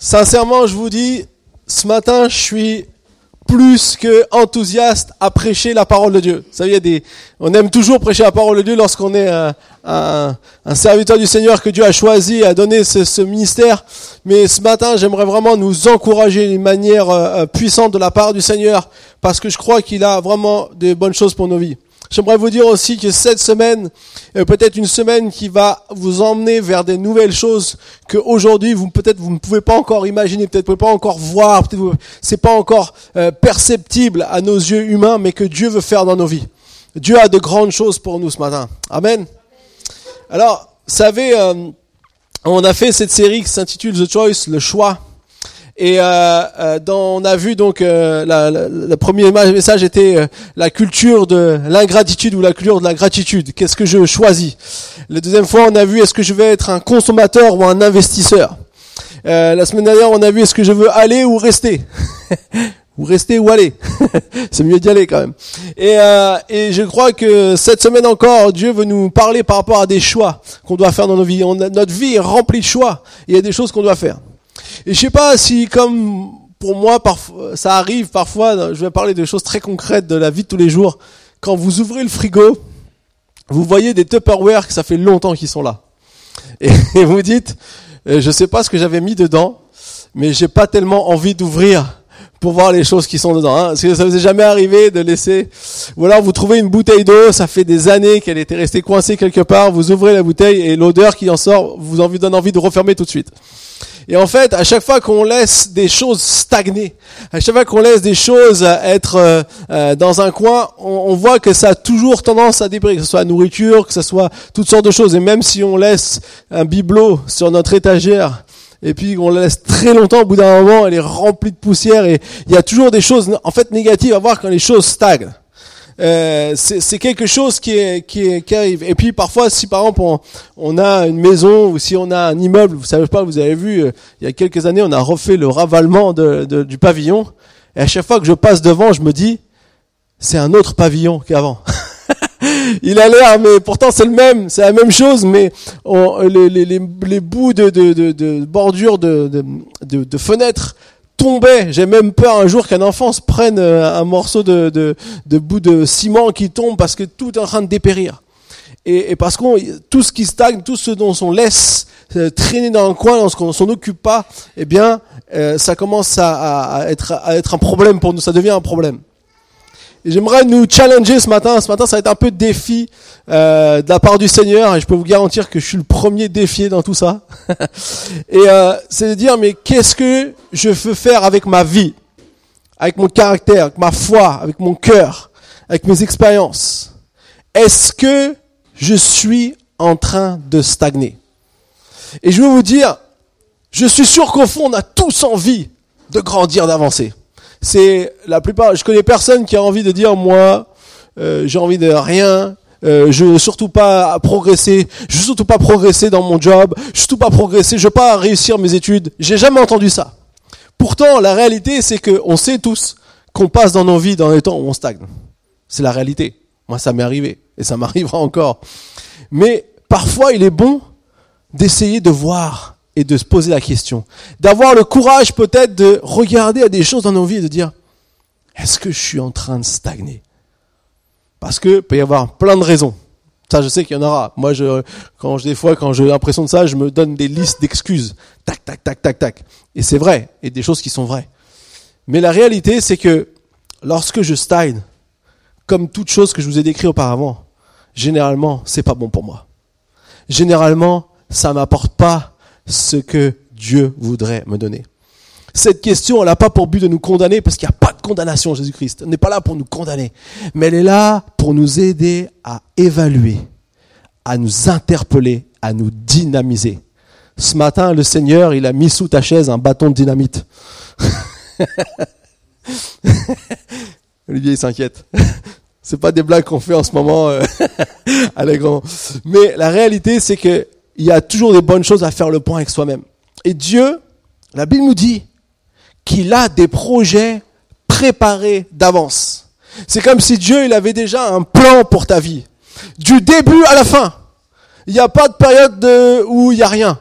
Sincèrement, je vous dis, ce matin, je suis plus que enthousiaste à prêcher la parole de Dieu. Vous savez, on aime toujours prêcher la parole de Dieu lorsqu'on est un, serviteur du Seigneur que Dieu a choisi, a donné ce, ce ministère. Mais ce matin, j'aimerais vraiment nous encourager d'une manière euh, puissante de la part du Seigneur, parce que je crois qu'il a vraiment de bonnes choses pour nos vies. J'aimerais vous dire aussi que cette semaine est peut-être une semaine qui va vous emmener vers des nouvelles choses que aujourd'hui vous peut-être vous ne pouvez pas encore imaginer, peut-être vous pouvez pas encore voir, peut-être c'est pas encore euh, perceptible à nos yeux humains, mais que Dieu veut faire dans nos vies. Dieu a de grandes choses pour nous ce matin. Amen. Alors, vous savez, euh, on a fait cette série qui s'intitule The Choice, le choix. Et euh, euh, on a vu donc euh, le premier message était euh, la culture de l'ingratitude ou la culture de la gratitude. Qu'est-ce que je choisis? La deuxième fois, on a vu est-ce que je vais être un consommateur ou un investisseur? la semaine dernière, on a vu est-ce que je veux aller ou rester? ou rester ou aller? C'est mieux d'y aller quand même. Et, et je crois que cette semaine encore, Dieu veut nous parler par rapport à des choix qu'on doit faire dans nos vies. On notre vie est remplie de choix. il y a des choses qu'on doit faire. Et je sais pas si, comme pour moi, ça arrive parfois, je vais parler de choses très concrètes de la vie de tous les jours. Quand vous ouvrez le frigo, vous voyez des Tupperware que ça fait longtemps qu'ils sont là. Et, vous dites, euh, je sais pas ce que j'avais mis dedans, mais j'ai pas tellement envie d'ouvrir pour voir les choses qui sont dedans. Hein. Parce que ça vous est jamais arrivé de laisser... Ou alors vous trouvez une bouteille d'eau, ça fait des années qu'elle était restée coincée quelque part, vous ouvrez la bouteille et l'odeur qui en sort vous en donne envie de refermer tout de suite. Et en fait, à chaque fois qu'on laisse des choses stagner, à chaque fois qu'on laisse des choses être euh, euh, dans un coin, on, voit que ça a toujours tendance à débris, que ce soit la nourriture, que ce soit toutes sortes de choses. Et même si on laisse un bibelot sur notre étagère, et puis on la laisse très longtemps, au bout d'un moment, elle est remplie de poussière, et il y a toujours des choses en fait négatives à voir quand les choses stagnent. Euh, c'est quelque chose qui, est, qui, est, qui, arrive. Et puis parfois, si par exemple on, on, a une maison ou si on a un immeuble, vous savez pas, vous avez vu, euh, il y a quelques années, on a refait le ravalement de, de, du pavillon. Et à chaque fois que je passe devant, je me dis, c'est un autre pavillon qu'avant. il a l'air, mais pourtant c'est le même, c'est la même chose, mais on, les, les, les, les, bouts de, de, de, de bordure de, de, de, fenêtres tombait. J'ai même peur un jour qu'un enfant se prenne euh, un morceau de, bout de ciment qui tombe parce que tout est en train de dépérir. Et, parce que tout ce qui stagne, tout ce dont on laisse euh, traîner dans un coin, ce qu'on s'en occupe pas, eh bien, euh, ça commence à, à, être, à être un problème pour nous. Ça devient un problème. J'aimerais nous challenger ce matin. Ce matin, ça va être un peu de défi euh, de la part du Seigneur. Et je peux vous garantir que je suis le premier défié dans tout ça. et euh, c'est de dire, mais qu'est-ce que je veux faire avec ma vie? Avec mon caractère, avec ma foi, avec mon cœur, avec mes expériences Est-ce que je suis en train de stagner? Et je veux vous dire, je suis sûr qu'au fond, on a tous envie de grandir, d'avancer c'est la plupart. Je connais personne qui a envie de dire moi, euh, j'ai envie de rien. Euh, je veux surtout pas progresser, je veux surtout pas progresser dans mon job, je veux surtout pas progresser, je veux pas réussir mes études. J'ai jamais entendu ça. Pourtant, la réalité, c'est que on sait tous qu'on passe dans nos vies dans les temps où on stagne. C'est la réalité. Moi, ça m'est arrivé et ça m'arrivera encore. Mais parfois, il est bon d'essayer de voir et de se poser la question. D'avoir le courage peut-être de regarder à des choses dans nos vies et de dire, est-ce que je suis en train de stagner? Parce que peut y avoir plein de raisons. Ça, je sais qu'il y en aura. Moi, quand je, des fois, quand j'ai l'impression de ça, je me donne des listes d'excuses. Tac, tac, tac, tac, tac. Et c'est vrai. Et des choses qui sont vraies. Mais la réalité, c'est que lorsque je stagne, comme toute chose que je vous ai décrit auparavant, généralement, c'est pas bon pour moi. Généralement, ça m'apporte pas ce que Dieu voudrait me donner. Cette question, elle n'a pas pour but de nous condamner parce qu'il n'y a pas de condamnation Jésus-Christ. Elle n'est pas là pour nous condamner. Mais elle est là pour nous aider à évaluer, à nous interpeller, à nous dynamiser. Ce matin, le Seigneur, il a mis sous ta chaise un bâton de dynamite. Olivier, il s'inquiète. C'est pas des blagues qu'on fait en ce moment euh, allègrement. Mais la réalité, c'est que il y a toujours des bonnes choses à faire le point avec soi-même. Et Dieu, la Bible nous dit qu'il a des projets préparés d'avance. C'est comme si Dieu, il avait déjà un plan pour ta vie. Du début à la fin. Il n'y a pas de période de, où il n'y a rien.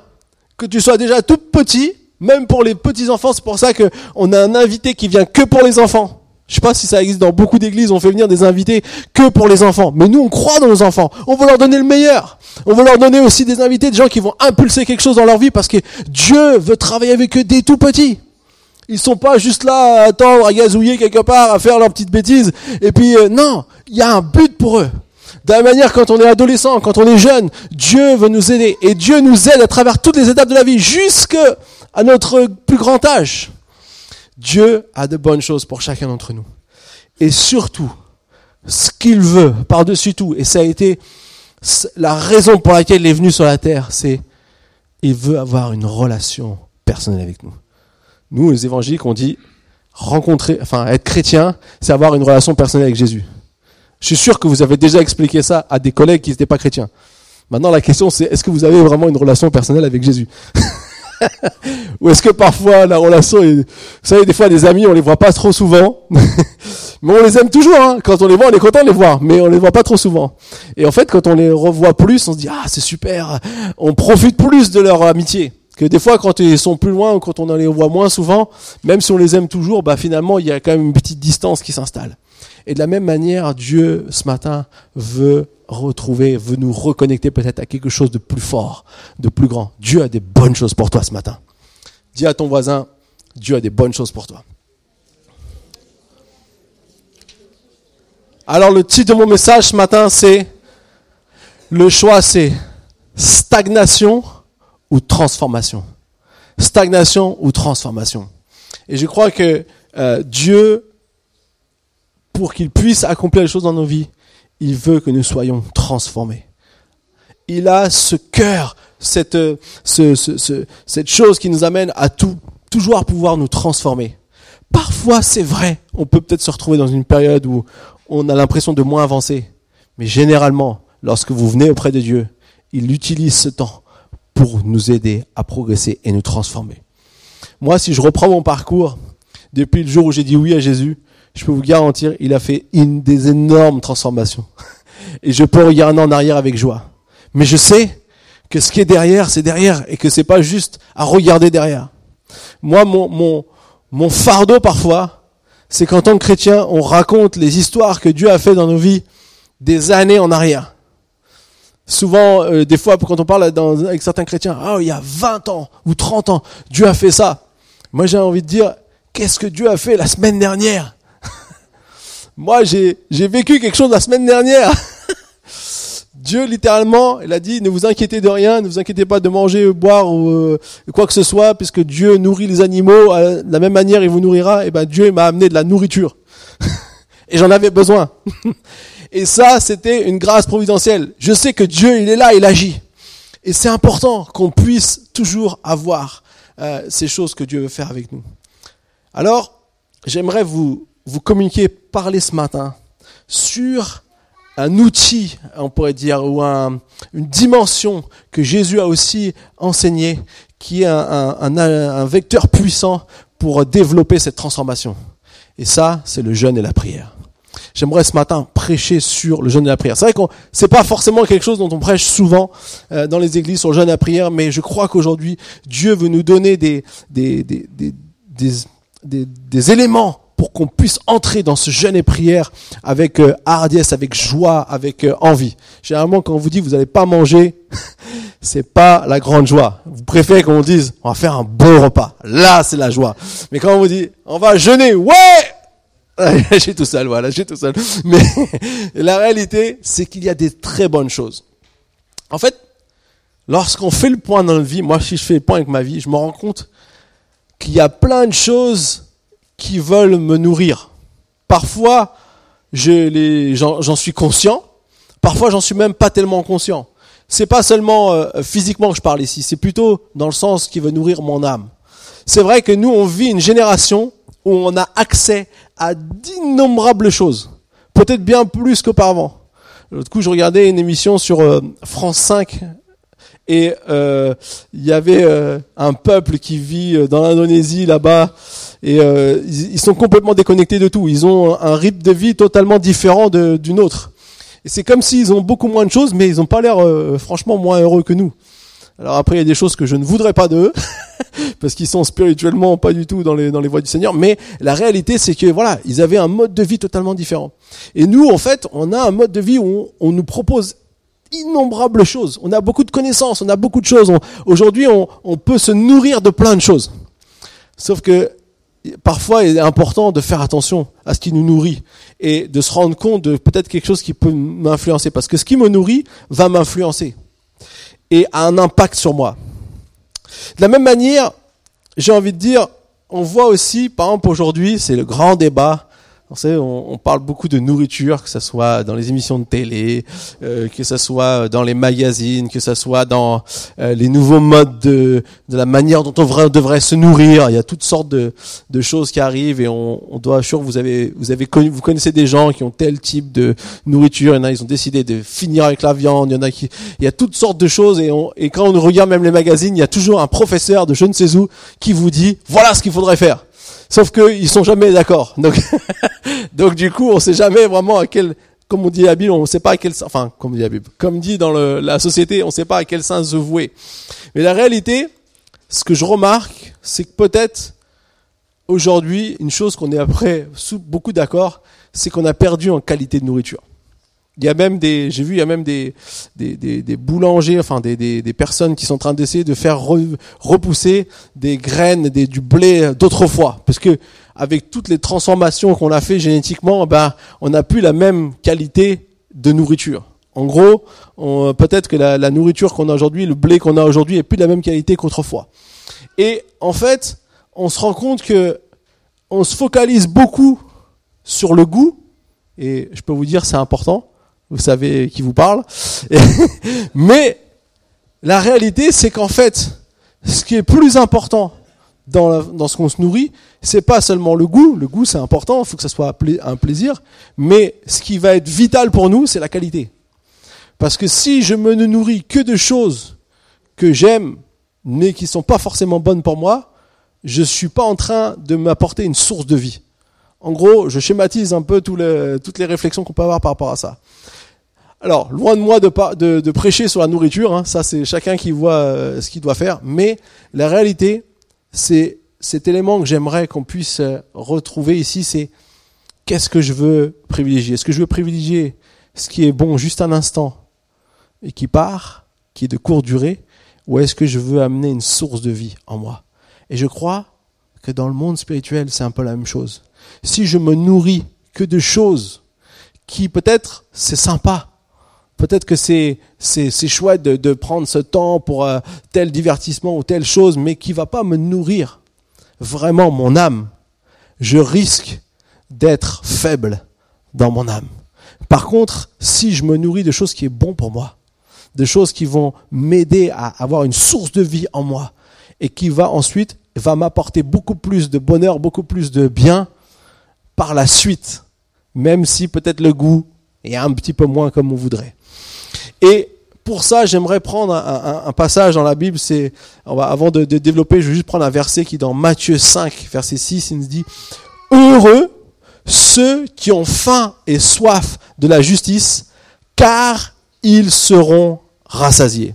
Que tu sois déjà tout petit Même pour les petits enfants, c'est pour ça que on a un invité qui vient que pour les enfants. Je sais pas si ça existe dans beaucoup d'églises, on fait venir des invités que pour les enfants. Mais nous, on croit dans nos enfants. On veut leur donner le meilleur. On veut leur donner aussi des invités, des gens qui vont impulser quelque chose dans leur vie parce que Dieu veut travailler avec eux dès tout petits. Ils sont pas juste là à attendre, à gazouiller quelque part, à faire leurs petites bêtises. Et puis, euh, non, il y a un but pour eux. De la manière, quand on est adolescent, quand on est jeune, Dieu veut nous aider. Et Dieu nous aide à travers toutes les étapes de la vie, jusqu'à notre plus grand âge. Dieu a de bonnes choses pour chacun d'entre nous. Et surtout, ce qu'il veut, par-dessus tout, et ça a été la raison pour laquelle il est venu sur la terre, c'est il veut avoir une relation personnelle avec nous. Nous, les évangéliques, on dit rencontrer, enfin être chrétien, c'est avoir une relation personnelle avec Jésus. Je suis sûr que vous avez déjà expliqué ça à des collègues qui n'étaient pas chrétiens. Maintenant, la question, c'est est-ce que vous avez vraiment une relation personnelle avec Jésus? Ou est-ce que parfois la relation est... Vous savez, des fois, des amis, on les voit pas trop souvent. mais on les aime toujours. Hein. Quand on les voit, on est content de les voir. Mais on les voit pas trop souvent. Et en fait, quand on les revoit plus, on se dit, ah, c'est super. On profite plus de leur amitié. Que des fois, quand ils sont plus loin ou quand on les voit moins souvent, même si on les aime toujours, bah finalement, il y a quand même une petite distance qui s'installe. Et de la même manière, Dieu, ce matin, veut retrouver, veut nous reconnecter peut-être à quelque chose de plus fort, de plus grand. Dieu a des bonnes choses pour toi ce matin. Dis à ton voisin, Dieu a des bonnes choses pour toi. Alors le titre de mon message ce matin, c'est le choix, c'est stagnation ou transformation. Stagnation ou transformation. Et je crois que euh, Dieu pour qu'il puisse accomplir les choses dans nos vies, il veut que nous soyons transformés. Il a ce cœur, cette, cette chose qui nous amène à tout, toujours pouvoir nous transformer. Parfois, c'est vrai, on peut peut-être se retrouver dans une période où on a l'impression de moins avancer. Mais généralement, lorsque vous venez auprès de Dieu, il utilise ce temps pour nous aider à progresser et nous transformer. Moi, si je reprends mon parcours, depuis le jour où j'ai dit oui à Jésus, je peux vous garantir, il a fait une des énormes transformations. Et je peux regarder en arrière avec joie. Mais je sais que ce qui est derrière, c'est derrière et que c'est pas juste à regarder derrière. Moi, mon, mon, mon fardeau parfois, c'est qu'en tant que chrétien, on raconte les histoires que Dieu a fait dans nos vies des années en arrière. Souvent, euh, des fois, quand on parle avec certains chrétiens, ah, il y a 20 ans ou 30 ans, Dieu a fait ça. Moi, j'ai envie de dire, qu'est-ce que Dieu a fait la semaine dernière? Moi, j'ai, vécu quelque chose la semaine dernière. Dieu, littéralement, il a dit, ne vous inquiétez de rien, ne vous inquiétez pas de manger, boire ou euh, quoi que ce soit, puisque Dieu nourrit les animaux, euh, de la même manière il vous nourrira, et ben Dieu m'a amené de la nourriture. et j'en avais besoin. et ça, c'était une grâce providentielle. Je sais que Dieu, il est là, il agit. Et c'est important qu'on puisse toujours avoir euh, ces choses que Dieu veut faire avec nous. Alors, j'aimerais vous vous communiquer, parler ce matin sur un outil, on pourrait dire, ou un, une dimension que Jésus a aussi enseigné, qui est un, vecteur puissant pour développer cette transformation. Et ça, c'est le jeûne et la prière. J'aimerais ce matin prêcher sur le jeûne et la prière. C'est vrai que c'est pas forcément quelque chose dont on prêche souvent euh, dans les églises sur le jeûne et la prière, mais je crois qu'aujourd'hui, Dieu veut nous donner des, des, des, des, des éléments pour qu'on puisse entrer dans ce jeûne et prière avec euh, hardiesse, avec joie, avec euh, envie. Généralement, quand on vous dit vous n'allez pas manger, c'est pas la grande joie. Vous préférez qu'on vous dise on va faire un bon repas. Là, c'est la joie. Mais quand on vous dit on va jeûner, ouais, j'ai tout seul, voilà, j'ai tout seul. Mais la réalité, c'est qu'il y a des très bonnes choses. En fait, lorsqu'on fait le point dans la vie, moi si je fais le point avec ma vie, je me rends compte qu'il y a plein de choses qui veulent me nourrir. Parfois, j'en suis conscient. Parfois, j'en suis même pas tellement conscient. C'est pas seulement euh, physiquement que je parle ici, c'est plutôt dans le sens qui veut nourrir mon âme. C'est vrai que nous, on vit une génération où on a accès à d'innombrables choses. Peut-être bien plus qu'auparavant. L'autre coup, je regardais une émission sur euh, France 5 et euh, il y avait un peuple qui vit dans l'Indonésie là-bas et euh, ils, sont complètement déconnectés de tout. Ils ont un rythme de vie totalement différent d'une autre. Et c'est comme s'ils ont beaucoup moins de choses, mais ils n'ont pas l'air euh, franchement moins heureux que nous. Alors après, il y a des choses que je ne voudrais pas d'eux, parce qu'ils sont spirituellement pas du tout dans les, dans les voies du Seigneur. Mais la réalité, c'est que voilà, ils avaient un mode de vie totalement différent. Et nous, en fait, on a un mode de vie où on, nous propose innombrables choses. On a beaucoup de connaissances, on a beaucoup de choses. Aujourd'hui, on, peut se nourrir de plein de choses. Sauf que parfois, il est important de faire attention à ce qui nous nourrit et de se rendre compte de peut-être quelque chose qui peut m'influencer. Parce que ce qui me nourrit va m'influencer et a un impact sur moi. De la même manière, j'ai envie de dire, on voit aussi, par exemple aujourd'hui, c'est le grand débat on, parle beaucoup de nourriture, que ce soit dans les émissions de télé, euh, que ce soit dans les magazines, que ce soit dans euh, les nouveaux modes de, la manière dont on devrait, se nourrir. Il y a toutes sortes de, choses qui arrivent et on, doit, sûr, vous avez, vous avez vous connaissez des gens qui ont tel type de nourriture. Il y en a, ils ont décidé de finir avec la viande. Il y en a qui, il y a toutes sortes de choses et, on, et quand on regarde même les magazines, il y a toujours un professeur de je ne sais où qui vous dit voilà ce qu'il faudrait faire. Sauf qu'ils sont jamais d'accord. Donc, du coup, on sait jamais vraiment à quel, comme on dit à Bible, on sait pas à quel, enfin, comme dit la Bible, comme dit dans la société, on sait pas à quel sens se vouer. Mais la réalité, ce que je remarque, c'est que peut-être aujourd'hui, une chose qu'on est après beaucoup d'accord, c'est qu'on a perdu en qualité de nourriture. Il y a même des, j'ai vu, il y a même des, des, des, des boulangers, enfin des, des, des, personnes qui sont en train d'essayer de faire repousser des graines, des, du blé d'autrefois, parce que avec toutes les transformations qu'on a fait génétiquement, ben on n'a plus la même qualité de nourriture. En gros, peut-être que la, la nourriture qu'on a aujourd'hui, le blé qu'on a aujourd'hui, est plus de la même qualité qu'autrefois. Et en fait, on se rend compte que on se focalise beaucoup sur le goût, et je peux vous dire c'est important vous savez qui vous parle. Mais la réalité, c'est qu'en fait, ce qui est plus important dans, dans ce qu'on se nourrit, c'est pas seulement le goût. Le goût, c'est important, il faut que ça soit un plaisir. Mais ce qui va être vital pour nous, c'est la qualité. Parce que si je me nourris que de choses que j'aime, mais qui sont pas forcément bonnes pour moi, je suis pas en train de m'apporter une source de vie. En gros, je schématise un peu toutes les réflexions qu'on peut avoir par rapport à ça. Alors, loin de moi de, prêcher sur la nourriture, hein, ça c'est chacun qui voit euh, ce qu'il doit faire, mais la réalité, c'est cet élément que j'aimerais qu'on puisse euh, retrouver ici, c'est qu'est-ce que je veux privilégier? Est-ce que je veux privilégier ce qui est bon juste un instant et qui part, qui est de courte durée, ou est-ce que je veux amener une source de vie en moi? Et je crois que dans le monde spirituel, c'est un peu la même chose. Si je me nourris que de choses qui peut-être c'est sympa, Peut-être que c'est chouette de, de, prendre ce temps pour euh, tel divertissement ou telle chose, mais qui va pas me nourrir vraiment mon âme. Je risque d'être faible dans mon âme. Par contre, si je me nourris de choses qui est bon pour moi, de choses qui vont m'aider à avoir une source de vie en moi et qui va ensuite va m'apporter beaucoup plus de bonheur, beaucoup plus de bien par la suite, même si peut-être le goût est un petit peu moins comme on voudrait. Et pour ça, j'aimerais prendre un, passage dans la Bible. C'est, avant de, développer, je vais juste prendre un verset qui est dans Matthieu 5, verset 6, il nous dit Heureux ceux qui ont faim et soif de la justice, car ils seront rassasiés.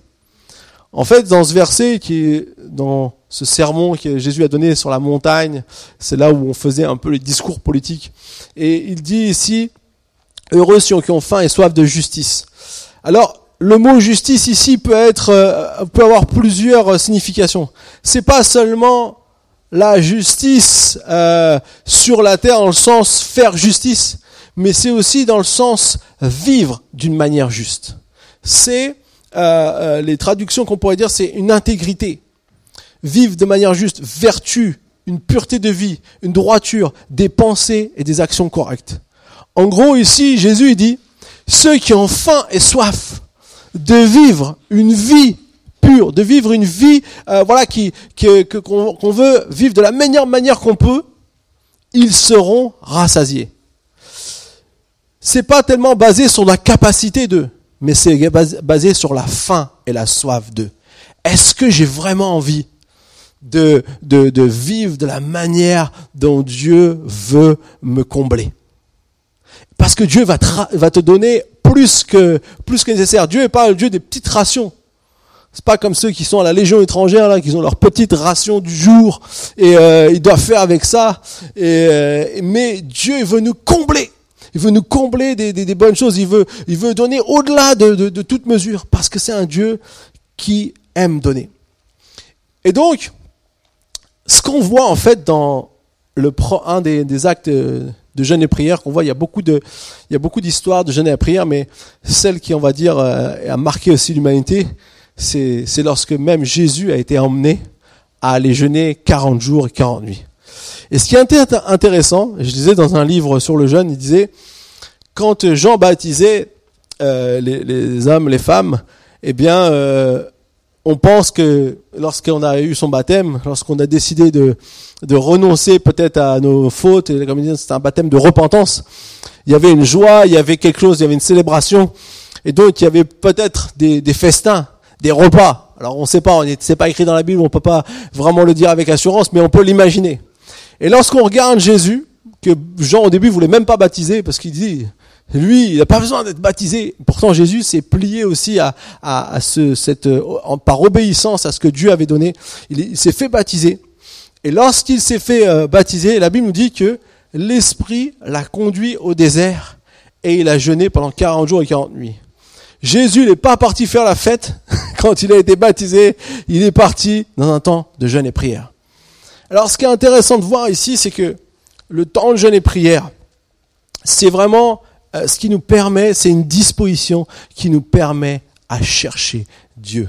En fait, dans ce verset qui est dans ce sermon que Jésus a donné sur la montagne, c'est là où on faisait un peu les discours politiques. Et il dit ici, heureux ceux qui ont faim et soif de justice. Alors, le mot justice ici peut être, euh, peut avoir plusieurs euh, significations. C'est pas seulement la justice euh, sur la terre dans le sens faire justice, mais c'est aussi dans le sens vivre d'une manière juste. C'est les traductions qu'on pourrait dire, c'est une intégrité, vivre de manière juste, vertu, une pureté de vie, une droiture, des pensées et des actions correctes. En gros, ici, Jésus dit, ceux qui ont faim et soif de vivre une vie pure, de vivre une vie, euh, voilà, qui qu'on veut vivre de la meilleure manière qu'on peut, ils seront rassasiés. C'est pas tellement basé sur la capacité d'eux, mais c'est basé sur la faim et la soif d'eux. Est-ce que j'ai vraiment envie de, de, de vivre de la manière dont Dieu veut me combler? Parce que Dieu va te, donner plus que, plus que nécessaire. Dieu n'est pas le Dieu des petites rations. C'est pas comme ceux qui sont à la Légion étrangère là, qui ont leur petite ration du jour et euh, ils doivent faire avec ça. Et, euh, mais Dieu veut nous combler. Il veut nous combler des, des, des bonnes choses. Il veut, il veut donner au-delà de, de, de toute mesure parce que c'est un Dieu qui aime donner. Et donc, ce qu'on voit en fait dans le un des, des actes de jeûne et prière qu'on voit. Il y a beaucoup de, il y a beaucoup d'histoires de jeûne et prière, mais celle qui, on va dire, euh, a marqué aussi l'humanité, c'est, c'est lorsque même Jésus a été emmené à aller jeûner 40 jours et 40 nuits. Et ce qui est intéressant, je disais dans un livre sur le jeûne, il disait, quand Jean baptisait euh, les, hommes, les femmes, eh bien, euh, on pense que lorsqu'on a eu son baptême, lorsqu'on a décidé de, de renoncer peut-être à nos fautes, et comme dit, c'était un baptême de repentance, il y avait une joie, il y avait quelque chose, il y avait une célébration, et donc il y avait peut-être des, des festins, des repas. Alors on ne sait pas, on c'est pas écrit dans la Bible, on peut pas vraiment le dire avec assurance, mais on peut l'imaginer. Et lorsqu'on regarde Jésus, que Jean au début voulait même pas baptiser parce qu'il dit lui, il n'a pas besoin d'être baptisé. Pourtant, Jésus s'est plié aussi à, ce, cette, par obéissance à ce que Dieu avait donné. Il, s'est fait baptiser. Et lorsqu'il s'est fait euh, baptiser, la Bible nous dit que l'Esprit l'a conduit au désert et il a jeûné pendant 40 jours et 40 nuits. Jésus n'est pas parti faire la fête quand il a été baptisé. Il est parti dans un temps de jeûne et prière. Alors, ce qui est intéressant de voir ici, c'est que le temps de jeûne et prière, c'est vraiment euh, ce qui nous permet, c'est une disposition qui nous permet à chercher Dieu.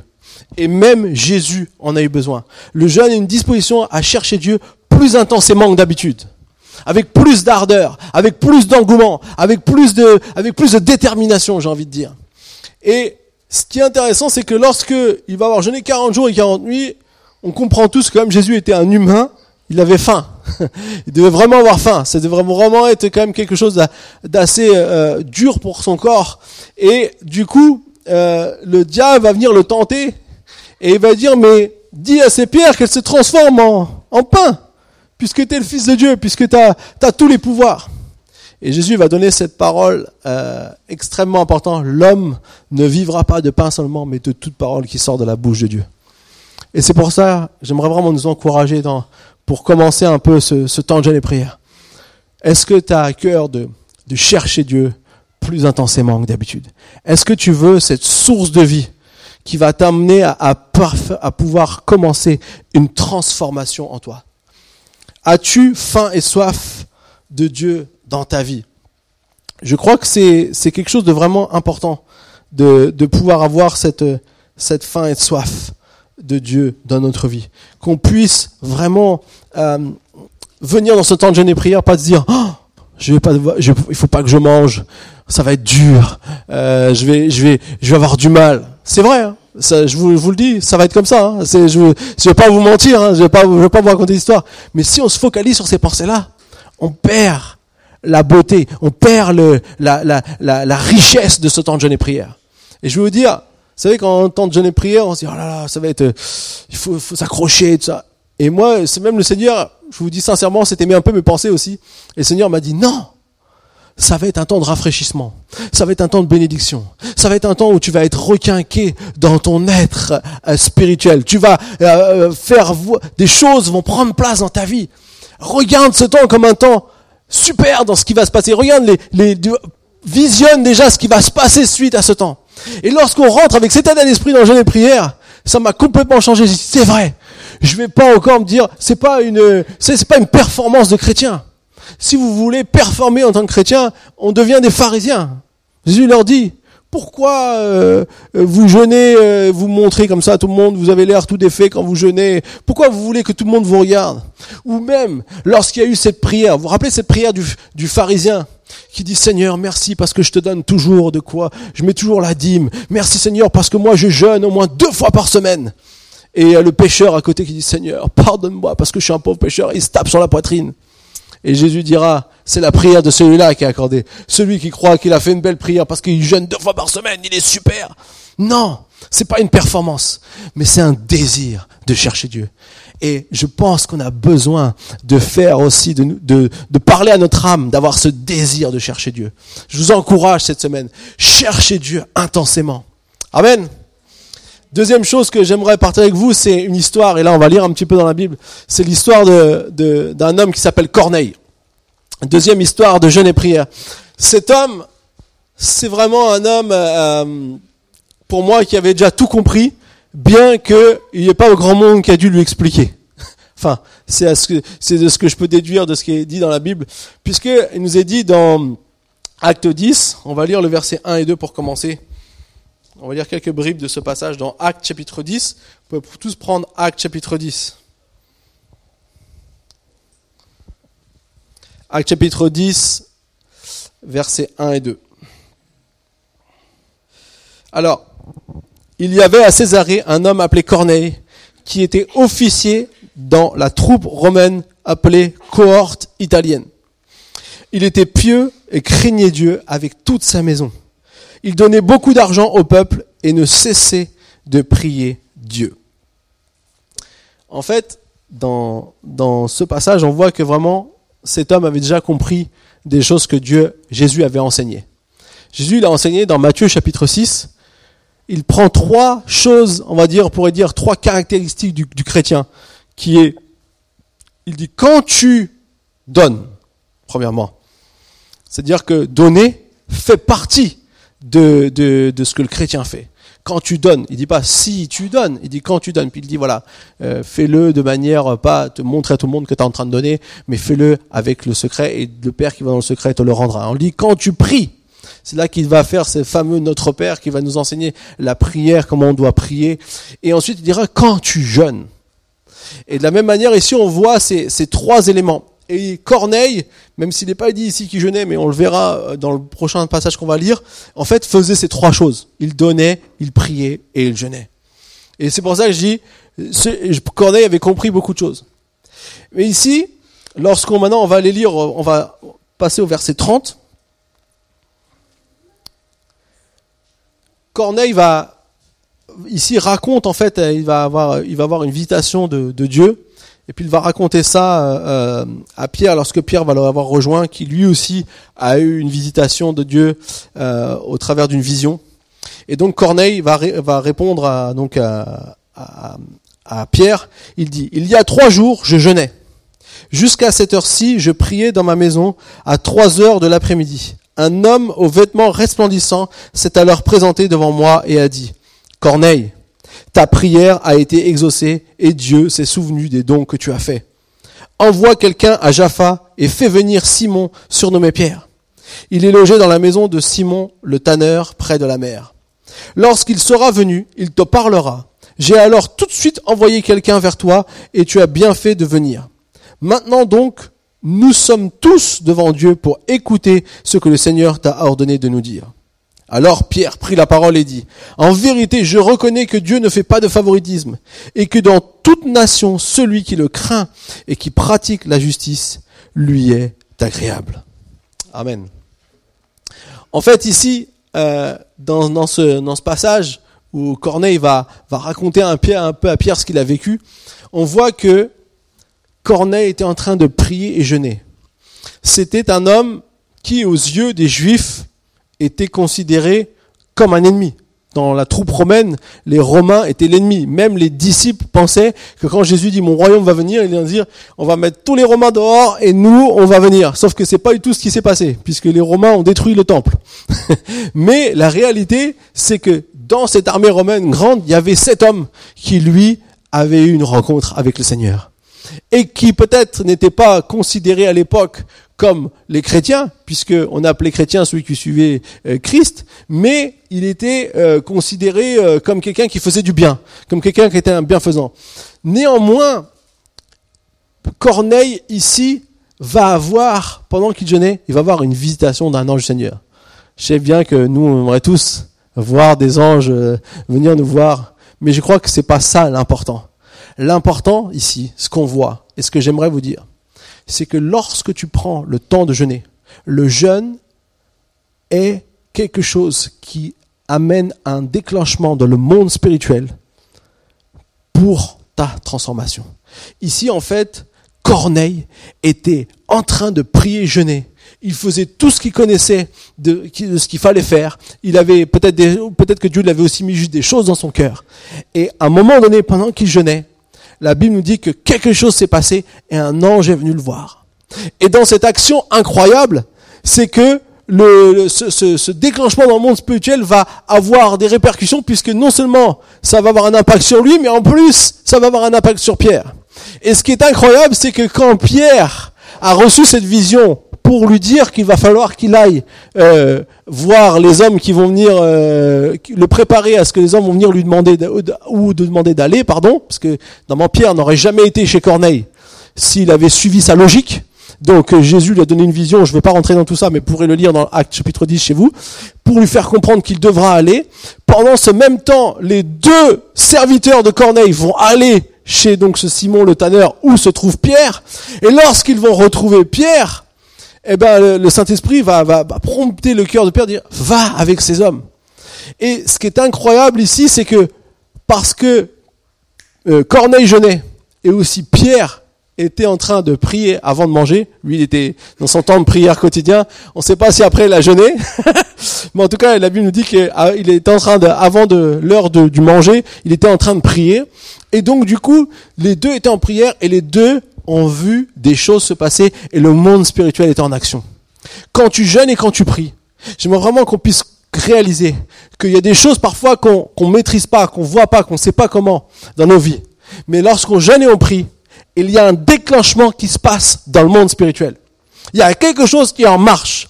Et même Jésus en a eu besoin. Le jeûne est une disposition à chercher Dieu plus intensément que d'habitude. Avec plus d'ardeur, avec plus d'engouement, avec plus de, avec plus de détermination, j'ai envie de dire. Et ce qui est intéressant, c'est que lorsque il va avoir jeûné 40 jours et 40 nuits, on comprend tous que comme Jésus était un humain, il avait faim. Il devait vraiment avoir faim. Devait vraiment être quand même quelque chose d'assez euh, dur pour son corps. Et du coup, euh, le diable va venir le tenter et il va dire, mais dis à ces pierres qu'elles se transforment en, pain, puisque tu es le Fils de Dieu, puisque tu as, tous les pouvoirs. Et Jésus va donner cette parole euh, extrêmement importante. L'homme ne vivra pas de pain seulement, mais de toute parole qui sort de la bouche de Dieu. Et c'est pour ça, j'aimerais vraiment nous encourager dans, pour commencer un peu ce, temps de jeûne et prière. Est-ce que tu as à cœur de, chercher Dieu plus intensément que d'habitude? Est-ce que tu veux cette source de vie qui va t'amener à, pouvoir commencer une transformation en toi? As-tu faim et soif de Dieu dans ta vie? Je crois que c'est, quelque chose de vraiment important de, pouvoir avoir cette faim et soif de Dieu dans notre vie. Qu'on puisse vraiment euh, venir dans ce temps de jeûne et prière, pas se dire oh, je vais pas, je, il faut pas que je mange, ça va être dur, euh, je vais, je vais, je vais avoir du mal. C'est vrai, hein ça, je, vous, vous, le dis, ça va être comme ça. Hein je, je vais pas vous mentir, hein, je vais pas, je vais pas vous raconter l'histoire. Mais si on se focalise sur ces pensées-là, on perd la beauté, on perd le, la, la, la, la richesse de ce temps de jeûne et prière. Et je vais vous dire, vous savez, quand on entend jeûner prière, on se dit, oh là là, ça va être, euh, il faut, faut s'accrocher, tout ça. Et moi, c'est même le Seigneur, je vous dis sincèrement, c'était un peu mes pensées aussi. Et le Seigneur m'a dit, non, ça va être un temps de rafraîchissement. Ça va être un temps de bénédiction. Ça va être un temps où tu vas être requinqué dans ton être euh, spirituel. Tu vas euh, faire des choses vont prendre place dans ta vie. Regarde ce temps comme un temps super dans ce qui va se passer. Regarde les, les visionne déjà ce qui va se passer suite à ce temps. Et lorsqu'on rentre avec cet état d'esprit dans le jeûne et prière, ça m'a complètement changé. C'est vrai. Je vais pas encore me dire, c'est pas une, c'est pas une performance de chrétien. Si vous voulez performer en tant que chrétien, on devient des pharisiens. Jésus leur dit, pourquoi euh, vous jeûnez, euh, vous montrez comme ça à tout le monde, vous avez l'air tout défait quand vous jeûnez Pourquoi vous voulez que tout le monde vous regarde? Ou même, lorsqu'il y a eu cette prière, vous vous rappelez cette prière du, du pharisien? Qui dit Seigneur, merci parce que je te donne toujours de quoi, je mets toujours la dîme. Merci Seigneur parce que moi je jeûne au moins deux fois par semaine. Et le pécheur à côté qui dit Seigneur, pardonne-moi parce que je suis un pauvre pécheur, il se tape sur la poitrine. Et Jésus dira, c'est la prière de celui-là qui est accordée. Celui qui croit qu'il a fait une belle prière parce qu'il jeûne deux fois par semaine, il est super. Non, c'est pas une performance, mais c'est un désir de chercher Dieu. Et je pense qu'on a besoin de faire aussi, de, de, de parler à notre âme, d'avoir ce désir de chercher Dieu. Je vous encourage cette semaine, cherchez Dieu intensément. Amen. Deuxième chose que j'aimerais partager avec vous, c'est une histoire, et là on va lire un petit peu dans la Bible, c'est l'histoire d'un de, homme qui s'appelle Corneille. Deuxième histoire de jeûne et prière. Cet homme, c'est vraiment un homme, euh, pour moi, qui avait déjà tout compris, bien qu'il n'y ait pas grand monde qui a dû lui expliquer. Enfin, c'est de ce que je peux déduire de ce qui est dit dans la Bible, puisqu'il nous est dit dans Acte 10, on va lire le verset 1 et 2 pour commencer. On va lire quelques bribes de ce passage dans Acte chapitre 10. Vous pouvez tous prendre Acte chapitre 10. Acte chapitre 10, versets 1 et 2. Alors, il y avait à Césarée un homme appelé Corneille, qui était officier dans la troupe romaine appelée cohorte italienne. Il était pieux et craignait Dieu avec toute sa maison. Il donnait beaucoup d'argent au peuple et ne cessait de prier Dieu. En fait, dans, dans ce passage, on voit que vraiment cet homme avait déjà compris des choses que Dieu, Jésus avait enseignées. Jésus l'a enseigné dans Matthieu chapitre 6. Il prend trois choses, on va dire, on pourrait dire trois caractéristiques du, chrétien, qui est, il dit, quand tu donnes, premièrement, c'est-à-dire que donner fait partie de, ce que le chrétien fait quand tu donnes. Il dit pas si tu donnes, il dit quand tu donnes. Puis il dit voilà, euh, fais-le de manière pas te montrer à tout le monde que tu es en train de donner, mais fais-le avec le secret et le Père qui va dans le secret te le rendra. On dit quand tu pries. C'est là qu'il va faire ce fameux Notre Père qui va nous enseigner la prière, comment on doit prier. Et ensuite il dira quand tu jeûnes. Et de la même manière ici on voit ces, ces trois éléments. Et Corneille, même s'il n'est pas dit ici qu'il jeûnait, mais on le verra euh, dans le prochain passage qu'on va lire, en fait faisait ces trois choses. Il donnait, il priait et il jeûnait. Et c'est pour ça que je dis, Corneille avait compris beaucoup de choses. Mais ici, lorsqu'on maintenant on va aller lire, on va passer au verset 30. Corneille va ici raconte en fait, il va avoir, il va avoir une visitation de, Dieu et puis il va raconter ça euh, à Pierre lorsque Pierre va l'avoir rejoint, qui lui aussi a eu une visitation de Dieu euh, au travers d'une vision. Et donc Corneille va, va répondre à, donc à, à, à, Pierre. Il dit il y a trois jours je jeûnais. Jusqu'à cette heure-ci, je priais dans ma maison à trois heures de l'après-midi. Un homme aux vêtements resplendissants s'est alors présenté devant moi et a dit Corneille, ta prière a été exaucée et Dieu s'est souvenu des dons que tu as faits. Envoie quelqu'un à Jaffa et fais venir Simon, surnommé Pierre. Il est logé dans la maison de Simon le tanneur près de la mer. Lorsqu'il sera venu, il te parlera. J'ai alors tout de suite envoyé quelqu'un vers toi et tu as bien fait de venir. Maintenant donc, nous sommes tous devant Dieu pour écouter ce que le Seigneur t'a ordonné de nous dire. Alors Pierre prit la parole et dit, En vérité, je reconnais que Dieu ne fait pas de favoritisme, et que dans toute nation, celui qui le craint et qui pratique la justice lui est agréable. Amen. En fait, ici, euh, dans, dans, ce, dans ce passage où Corneille va, va raconter un, un peu à Pierre ce qu'il a vécu, on voit que Corneille était en train de prier et jeûner. C'était un homme qui, aux yeux des Juifs, était considéré comme un ennemi. Dans la troupe romaine, les Romains étaient l'ennemi. Même les disciples pensaient que quand Jésus dit mon royaume va venir, il vient dire on va mettre tous les Romains dehors et nous on va venir. Sauf que c'est pas du tout ce qui s'est passé, puisque les Romains ont détruit le temple. Mais la réalité, c'est que dans cette armée romaine grande, il y avait sept hommes qui lui avaient eu une rencontre avec le Seigneur et qui peut-être n'étaient pas considérés à l'époque comme les chrétiens, puisque on appelait chrétien celui qui suivait euh, Christ, mais il était euh, considéré euh, comme quelqu'un qui faisait du bien, comme quelqu'un qui était un bienfaisant. Néanmoins, Corneille ici va avoir, pendant qu'il jeûnait, il va avoir une visitation d'un ange du Seigneur. Je sais bien que nous, on tous voir des anges venir nous voir, mais je crois que c'est pas ça l'important. L'important ici, ce qu'on voit, et ce que j'aimerais vous dire, c'est que lorsque tu prends le temps de jeûner, le jeûne est quelque chose qui amène un déclenchement dans le monde spirituel pour ta transformation. Ici, en fait, Corneille était en train de prier jeûner Il faisait tout ce qu'il connaissait de, ce qu'il fallait faire. Il avait peut-être peut-être que Dieu l'avait aussi mis juste des choses dans son cœur. Et à un moment donné, pendant qu'il jeûnait, la Bible nous dit que quelque chose s'est passé et un ange est venu le voir. Et dans cette action incroyable, c'est que le, ce, ce, déclenchement dans le monde spirituel va avoir des répercussions puisque non seulement ça va avoir un impact sur lui, mais en plus ça va avoir un impact sur Pierre. Et ce qui est incroyable, c'est que quand Pierre a reçu cette vision pour lui dire qu'il va falloir qu'il aille euh, voir les hommes qui vont venir euh, le préparer à ce que les hommes vont venir lui demander ou de demander d'aller, pardon, parce que normalement Pierre n'aurait jamais été chez Corneille s'il avait suivi sa logique. Donc euh, Jésus lui a donné une vision, je ne vais pas rentrer dans tout ça, mais vous pourrez le lire dans Acte chapitre 10 chez vous, pour lui faire comprendre qu'il devra aller. Pendant ce même temps, les deux serviteurs de Corneille vont aller chez donc ce Simon le tanneur où se trouve Pierre. Et lorsqu'ils vont retrouver Pierre, eh ben le, Saint-Esprit va, va, prompter le cœur de Pierre, dire va avec ces hommes. Et ce qui est incroyable ici, c'est que parce que euh, Corneille jeûnait et aussi Pierre était en train de prier avant de manger. Lui, il était dans son temps de prière quotidien. On ne sait pas si après il a jeûné, mais en tout cas, la Bible nous dit qu'il était en train de, avant de l'heure du manger, il était en train de prier. Et donc, du coup, les deux étaient en prière et les deux ont vu des choses se passer et le monde spirituel était en action. Quand tu jeûnes et quand tu pries, j'aimerais vraiment qu'on puisse réaliser qu'il y a des choses parfois qu'on qu'on maîtrise pas, qu'on voit pas, qu'on sait pas comment dans nos vies. Mais lorsqu'on jeûne et on prie, il y a un déclenchement qui se passe dans le monde spirituel. Il y a quelque chose qui est en marche.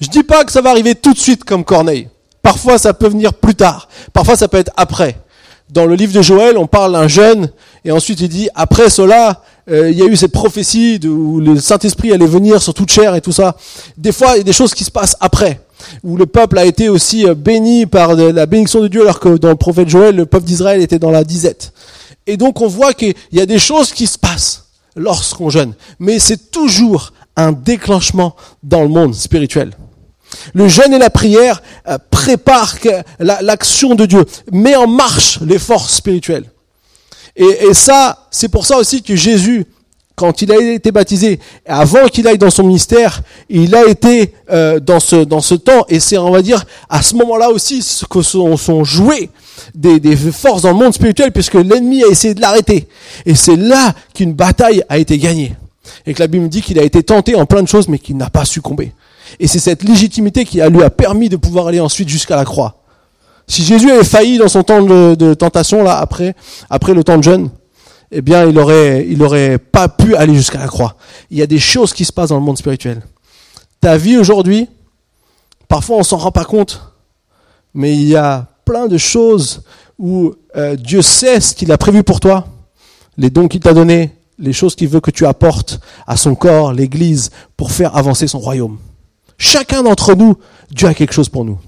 Je dis pas que ça va arriver tout de suite comme Corneille. Parfois, ça peut venir plus tard. Parfois, ça peut être après. Dans le livre de Joël, on parle d'un jeune, et ensuite il dit, après cela, euh, il y a eu cette prophétie où le Saint-Esprit allait venir sur toute chair et tout ça. Des fois, il y a des choses qui se passent après, où le peuple a été aussi euh, béni par la bénédiction de Dieu, alors que dans le prophète Joël, le peuple d'Israël était dans la disette. Et donc on voit qu'il y a des choses qui se passent lorsqu'on jeûne. Mais c'est toujours un déclenchement dans le monde spirituel. Le jeûne et la prière euh, préparent l'action de Dieu, met en marche les forces spirituelles. Et, ça, c'est pour ça aussi que Jésus, quand il a été baptisé, avant qu'il aille dans son ministère, il a été euh, dans ce dans ce temps, et c'est on va dire à ce moment-là aussi que sont, sont joués des, forces dans le monde spirituel puisque l'ennemi a essayé de l'arrêter. Et c'est là qu'une bataille a été gagnée. Et que la Bible dit qu'il a été tenté en plein de choses mais qu'il n'a pas succombé. Et c'est cette légitimité qui lui a permis de pouvoir aller ensuite jusqu'à la croix. Si Jésus avait failli dans son temps de, tentation là après après le temps de jeûne, eh bien il aurait il aurait pas pu aller jusqu'à la croix. Il y a des choses qui se passent dans le monde spirituel. Ta vie aujourd'hui, parfois on s'en rend pas compte, mais il y a plein de choses où euh, Dieu sait ce qu'il a prévu pour toi, les dons qu'il t'a donnés, les choses qu'il veut que tu apportes à son corps, l'Église, pour faire avancer son royaume. Chacun d'entre nous, Dieu a quelque chose pour nous.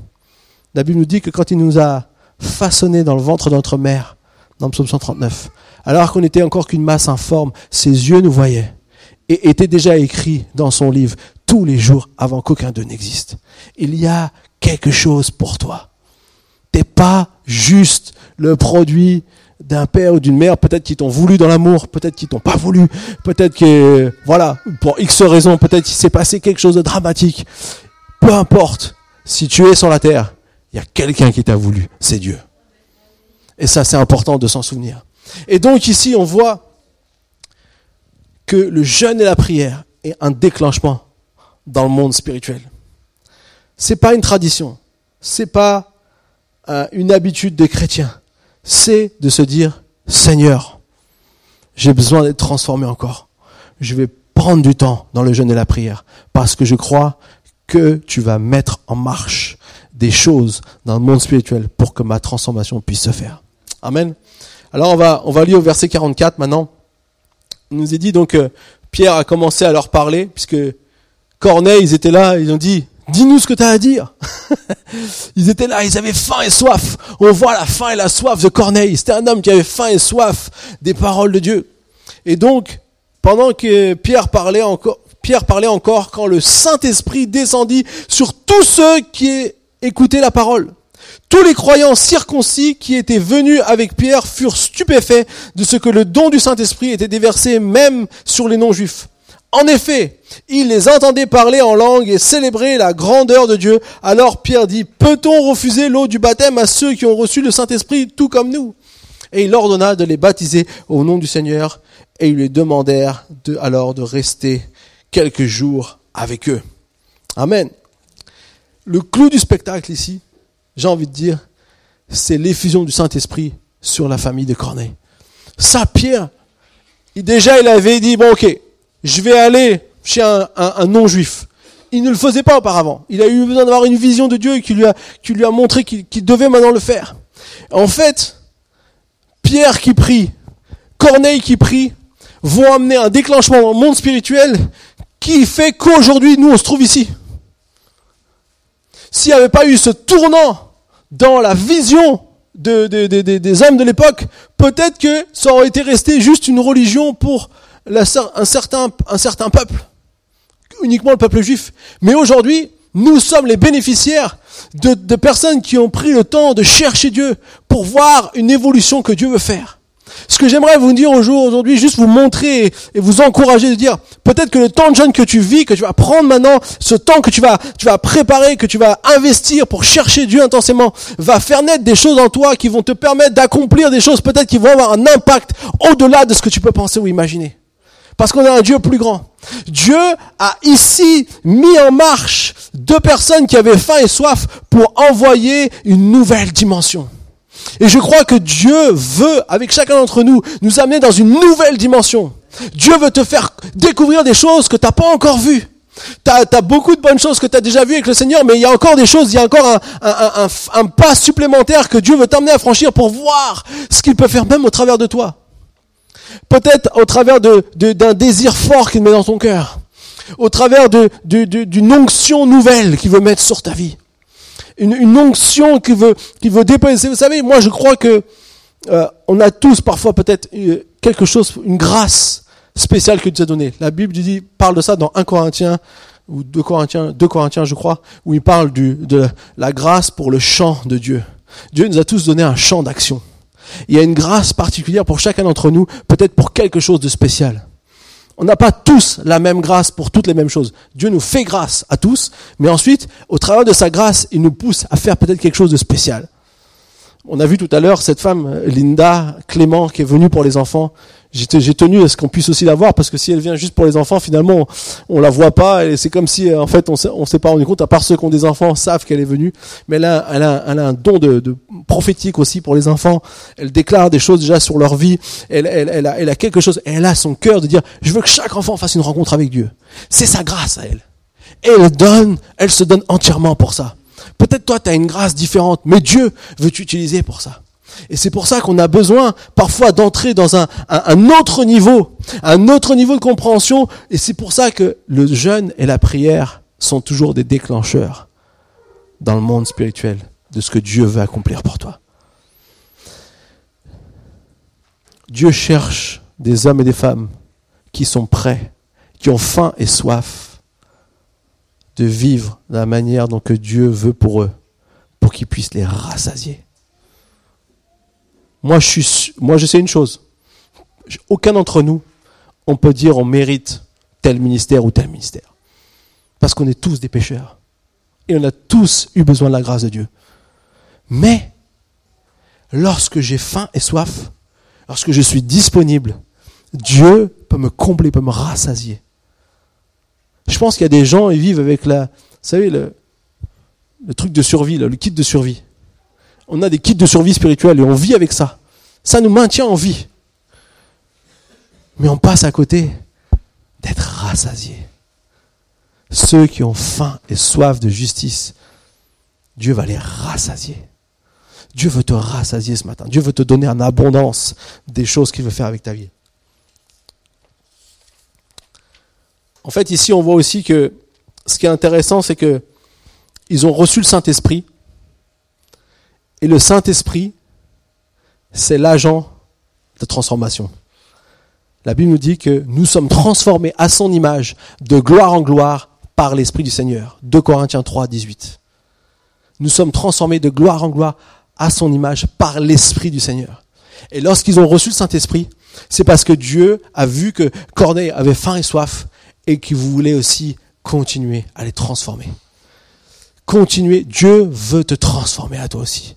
La Bible nous dit que quand il nous a façonnés dans le ventre de notre mère, dans le psaume 139, alors qu'on n'était encore qu'une masse informe, ses yeux nous voyaient et était déjà écrit dans son livre tous les jours avant qu'aucun d'eux n'existe. Il y a quelque chose pour toi t'es pas juste le produit d'un père ou d'une mère, peut-être qu'ils t'ont voulu dans l'amour, peut-être qu'ils t'ont pas voulu, peut-être que, voilà, pour X raisons, peut-être qu'il s'est passé quelque chose de dramatique. Peu importe, si tu es sur la terre, il y a quelqu'un qui t'a voulu, c'est Dieu. Et ça, c'est important de s'en souvenir. Et donc ici, on voit que le jeûne et la prière est un déclenchement dans le monde spirituel. C'est pas une tradition. C'est pas une habitude des chrétiens, c'est de se dire, Seigneur, j'ai besoin d'être transformé encore. Je vais prendre du temps dans le jeûne et la prière, parce que je crois que tu vas mettre en marche des choses dans le monde spirituel pour que ma transformation puisse se faire. Amen. Alors on va, on va lire au verset 44 maintenant. Il nous est dit donc que Pierre a commencé à leur parler, puisque Corneille, ils étaient là, ils ont dit, Dis-nous ce que tu as à dire. ils étaient là, ils avaient faim et soif. On voit la faim et la soif de Corneille. C'était un homme qui avait faim et soif des paroles de Dieu. Et donc, pendant que Pierre parlait encore, Pierre parlait encore quand le Saint-Esprit descendit sur tous ceux qui écoutaient la parole. Tous les croyants circoncis qui étaient venus avec Pierre furent stupéfaits de ce que le don du Saint-Esprit était déversé même sur les non-juifs. En effet, il les entendait parler en langue et célébrer la grandeur de Dieu. Alors Pierre dit, peut-on refuser l'eau du baptême à ceux qui ont reçu le Saint-Esprit tout comme nous? Et il ordonna de les baptiser au nom du Seigneur et ils lui demandèrent de, alors de rester quelques jours avec eux. Amen. Le clou du spectacle ici, j'ai envie de dire, c'est l'effusion du Saint-Esprit sur la famille de Corneille. Ça, Pierre, déjà il avait dit, bon ok, je vais aller chez un, non-juif. Il ne le faisait pas auparavant. Il a eu besoin d'avoir une vision de Dieu qui lui a, qui lui a montré qu'il devait maintenant le faire. En fait, Pierre qui prie, Corneille qui prie, vont amener un déclenchement dans le monde spirituel qui fait qu'aujourd'hui, nous, on se trouve ici. S'il n'y avait pas eu ce tournant dans la vision des hommes de l'époque, peut-être que ça aurait été resté juste une religion pour un, certain, peuple, uniquement le peuple juif. Mais aujourd'hui, nous sommes les bénéficiaires de personnes qui ont pris le temps de chercher Dieu pour voir une évolution que Dieu veut faire. Ce que j'aimerais vous dire aujourd'hui, juste vous montrer et vous encourager de dire, peut-être que le temps de jeûne que tu vis, que tu vas prendre maintenant, ce temps que tu vas, tu vas préparer, que tu vas investir pour chercher Dieu intensément, va faire naître des choses en toi qui vont te permettre d'accomplir des choses peut-être qui vont avoir un impact au-delà de ce que tu peux penser ou imaginer. Parce qu'on a un Dieu plus grand. Dieu a ici mis en marche deux personnes qui avaient faim et soif pour envoyer une nouvelle dimension. Et je crois que Dieu veut, avec chacun d'entre nous, nous amener dans une nouvelle dimension. Dieu veut te faire découvrir des choses que tu n'as pas encore vues. Tu as, beaucoup de bonnes choses que tu as déjà vues avec le Seigneur, mais il y a encore des choses, il y a encore un, pas supplémentaire que Dieu veut t'amener à franchir pour voir ce qu'il peut faire même au travers de toi. Peut-être au travers d'un désir fort qu'il met dans ton cœur. Au travers d'une onction nouvelle qu'il veut mettre sur ta vie une, onction qui veut, qui veut. Vous savez, moi je crois que euh, on a tous parfois peut-être euh, quelque chose, une grâce spéciale que Dieu a donnée. La Bible dit, parle de ça dans 1 Corinthiens ou 2 Corinthiens, 2 Corinthiens je crois, où il parle du, de la grâce pour le chant de Dieu. Dieu nous a tous donné un champ d'action. Il y a une grâce particulière pour chacun d'entre nous, peut-être pour quelque chose de spécial. On n'a pas tous la même grâce pour toutes les mêmes choses. Dieu nous fait grâce à tous, mais ensuite, au travers de sa grâce, il nous pousse à faire peut-être quelque chose de spécial. On a vu tout à l'heure cette femme, Linda Clément, qui est venue pour les enfants. J'ai tenu à ce qu'on puisse aussi la voir, parce que si elle vient juste pour les enfants, finalement, on, la voit pas, et c'est comme si, en fait, on ne s'est pas rendu compte, à part ceux qui ont des enfants savent qu'elle est venue. Mais elle a, elle a, un don de, prophétique aussi pour les enfants. Elle déclare des choses déjà sur leur vie. Elle a quelque chose, elle a son cœur de dire, je veux que chaque enfant fasse une rencontre avec Dieu. C'est sa grâce à elle. Et elle donne, elle se donne entièrement pour ça. Peut-être toi, tu as une grâce différente, mais Dieu veut t'utiliser pour ça. Et c'est pour ça qu'on a besoin parfois d'entrer dans un, autre niveau, un autre niveau de compréhension. Et c'est pour ça que le jeûne et la prière sont toujours des déclencheurs dans le monde spirituel de ce que Dieu veut accomplir pour toi. Dieu cherche des hommes et des femmes qui sont prêts, qui ont faim et soif de vivre de la manière dont Dieu veut pour eux, pour qu'ils puissent les rassasier. Moi, je, sais une chose. Aucun d'entre nous, on peut dire on mérite tel ministère ou tel ministère. Parce qu'on est tous des pécheurs. Et on a tous eu besoin de la grâce de Dieu. Mais, lorsque j'ai faim et soif, lorsque je suis disponible, Dieu peut me combler, peut me rassasier. Je pense qu'il y a des gens, ils vivent avec la, vous savez, le truc de survie, le kit de survie. On a des kits de survie spirituelle et on vit avec ça. Ça nous maintient en vie. Mais on passe à côté d'être rassasiés. Ceux qui ont faim et soif de justice, Dieu va les rassasier. Dieu veut te rassasier ce matin. Dieu veut te donner en abondance des choses qu'il veut faire avec ta vie. En fait, ici, on voit aussi que ce qui est intéressant, c'est que ils ont reçu le Saint-Esprit. Et le Saint-Esprit, c'est l'agent de transformation. La Bible nous dit que nous sommes transformés à son image, de gloire en gloire, par l'Esprit du Seigneur. 2 Corinthiens 3, 18. Nous sommes transformés de gloire en gloire à son image par l'Esprit du Seigneur. Et lorsqu'ils ont reçu le Saint-Esprit, c'est parce que Dieu a vu que Corneille avait faim et soif et vous voulez aussi continuer à les transformer. Continuez, Dieu veut te transformer à toi aussi.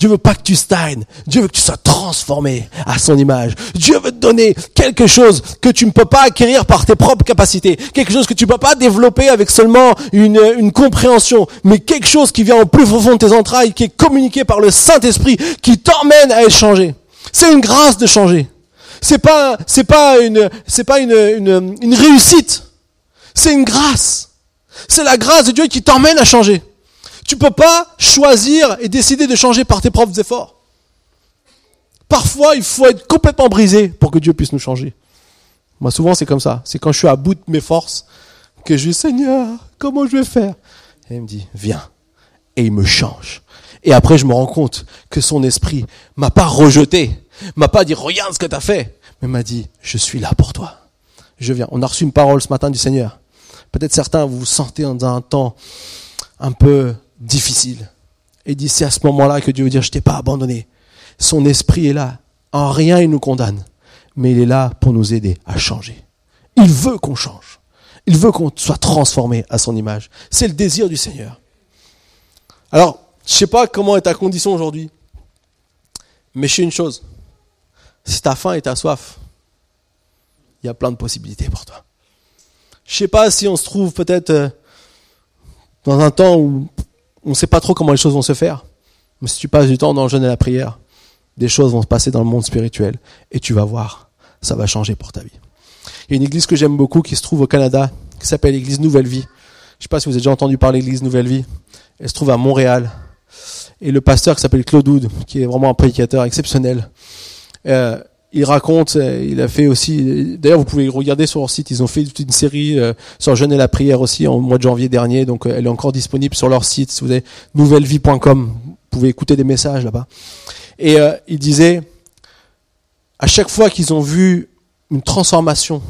Dieu veut pas que tu stagnes. Dieu veut que tu sois transformé à son image. Dieu veut te donner quelque chose que tu ne peux pas acquérir par tes propres capacités. Quelque chose que tu ne peux pas développer avec seulement une, une compréhension. Mais quelque chose qui vient au plus profond de tes entrailles, qui est communiqué par le Saint-Esprit, qui t'emmène à être changé. C'est une grâce de changer. C'est pas, c'est pas une, c'est pas une, une, une réussite. C'est une grâce. C'est la grâce de Dieu qui t'emmène à changer. Tu peux pas choisir et décider de changer par tes propres efforts. Parfois, il faut être complètement brisé pour que Dieu puisse nous changer. Moi, souvent, c'est comme ça. C'est quand je suis à bout de mes forces que je dis, Seigneur, comment je vais faire? Et il me dit, viens. Et il me change. Et après, je me rends compte que son esprit m'a pas rejeté, m'a pas dit, regarde ce que tu as fait, mais m'a dit, je suis là pour toi. Je viens. On a reçu une parole ce matin du Seigneur. Peut-être certains, vous vous sentez dans un temps un peu difficile. Et dit, c'est à ce moment-là que Dieu veut dire, je t'ai pas abandonné. Son esprit est là. En rien il nous condamne. Mais il est là pour nous aider à changer. Il veut qu'on change. Il veut qu'on soit transformé à son image. C'est le désir du Seigneur. Alors, je sais pas comment est ta condition aujourd'hui. Mais je sais une chose. Si t'as faim et t'as soif, il y a plein de possibilités pour toi. Je sais pas si on se trouve peut-être euh, dans un temps où on ne sait pas trop comment les choses vont se faire. Mais si tu passes du temps dans le jeûne et la prière, des choses vont se passer dans le monde spirituel et tu vas voir, ça va changer pour ta vie. Il y a une église que j'aime beaucoup qui se trouve au Canada, qui s'appelle l'église Nouvelle Vie. Je ne sais pas si vous avez déjà entendu parler de l'église Nouvelle Vie. Elle se trouve à Montréal. Et le pasteur qui s'appelle Claude Houd, qui est vraiment un prédicateur exceptionnel, euh, il raconte, euh, il a fait aussi, d'ailleurs vous pouvez regarder sur leur site, ils ont fait une série euh, sur jeûne et la prière aussi en mois de janvier dernier, donc euh, elle est encore disponible sur leur site, si vous avez nouvellevie.com, vous pouvez écouter des messages là-bas. Et il disait, à chaque fois qu'ils ont vu une transformation,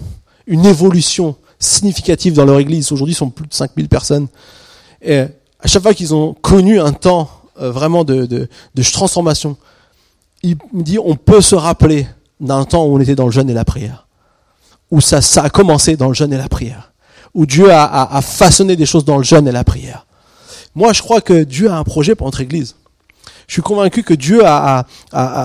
une évolution significative dans leur église, aujourd'hui ils sont plus de 5000 personnes, et à chaque fois qu'ils ont connu un temps vraiment de, de, de transformation, il me dit on peut se rappeler d'un temps où on était dans le jeûne et la prière, où ça, a commencé dans le jeûne et la prière, où Dieu a, façonné des choses dans le jeûne et la prière. Moi, je crois que Dieu a un projet pour notre Église. Je suis convaincu que Dieu a,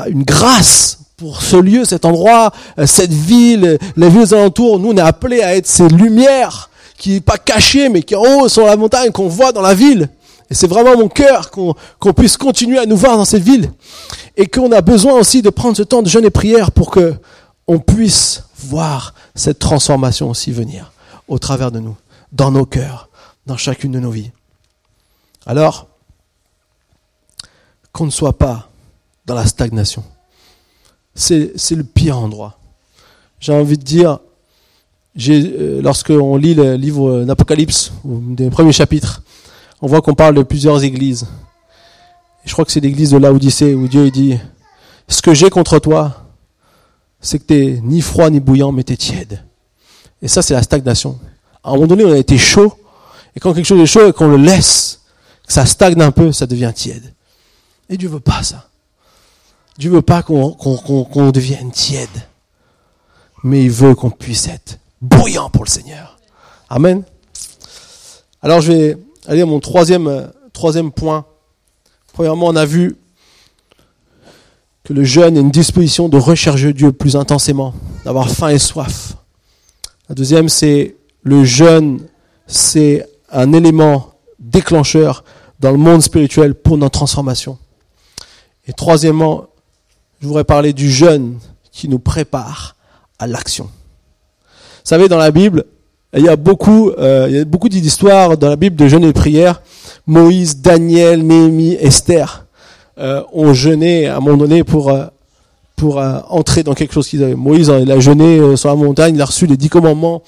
une grâce pour ce lieu, cet endroit, euh, cette ville, les villes alentours. Nous, on est appelés à être ces lumières qui n'est pas cachées, mais qui en haut sur la montagne, qu'on voit dans la ville. Et c'est vraiment mon cœur qu'on puisse continuer à nous voir dans cette ville et qu'on a besoin aussi de prendre ce temps de jeûne et prière pour que on puisse voir cette transformation aussi venir au travers de nous, dans nos cœurs, dans chacune de nos vies. Alors, qu'on ne soit pas dans la stagnation. C'est le pire endroit. J'ai envie de dire, euh, lorsqu'on lit le livre d'Apocalypse, des premiers chapitres, on voit qu'on parle de plusieurs églises je crois que c'est l'église de Laodicée où Dieu dit, ce que j'ai contre toi, c'est que t'es ni froid ni bouillant, mais t'es tiède. Et ça, c'est la stagnation. À un moment donné, on a été chaud, et quand quelque chose est chaud et qu'on le laisse, que ça stagne un peu, ça devient tiède. Et Dieu veut pas ça. Dieu veut pas qu'on devienne tiède. Mais il veut qu'on puisse être bouillant pour le Seigneur. Amen. Alors je vais aller à mon troisième, troisième point Premièrement, on a vu que le jeûne est une disposition de rechercher Dieu plus intensément, d'avoir faim et soif. La deuxième, c'est le jeûne, c'est un élément déclencheur dans le monde spirituel pour notre transformation. Et troisièmement, je voudrais parler du jeûne qui nous prépare à l'action. Vous savez, dans la Bible, il y a beaucoup, euh, il y a beaucoup d'histoires dans la Bible de jeûne et prière Moïse, Daniel, Néhémie, Esther euh, ont jeûné à un moment donné pour euh, pour euh, entrer dans quelque chose qu'ils avaient. Moïse, il a jeûné sur la montagne, il a reçu les dix commandements.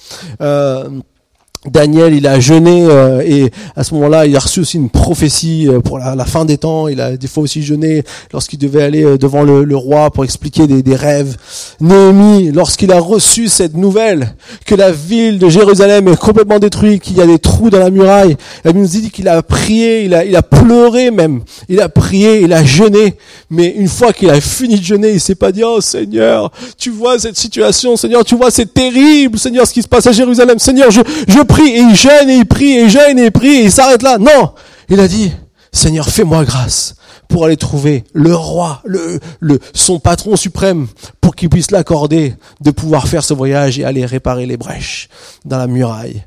Daniel, il a jeûné euh, et à ce moment-là, il a reçu aussi une prophétie euh, pour la, la, fin des temps. Il a des fois aussi jeûné lorsqu'il devait aller euh, devant le, le roi pour expliquer des, des rêves. Néhémie, lorsqu'il a reçu cette nouvelle que la ville de Jérusalem est complètement détruite, qu'il y a des trous dans la muraille, il nous dit qu'il a prié, il a, il a pleuré même, il a prié, il a jeûné. Mais une fois qu'il a fini de jeûner, il s'est pas dit oh Seigneur, tu vois cette situation, Seigneur, tu vois c'est terrible, Seigneur, ce qui se passe à Jérusalem, Seigneur, je, je prie et il gêne et il prie et il et il prie et il s'arrête là. Non, il a dit, Seigneur, fais-moi grâce pour aller trouver le roi, le, le, son patron suprême, pour qu'il puisse l'accorder de pouvoir faire ce voyage et aller réparer les brèches dans la muraille.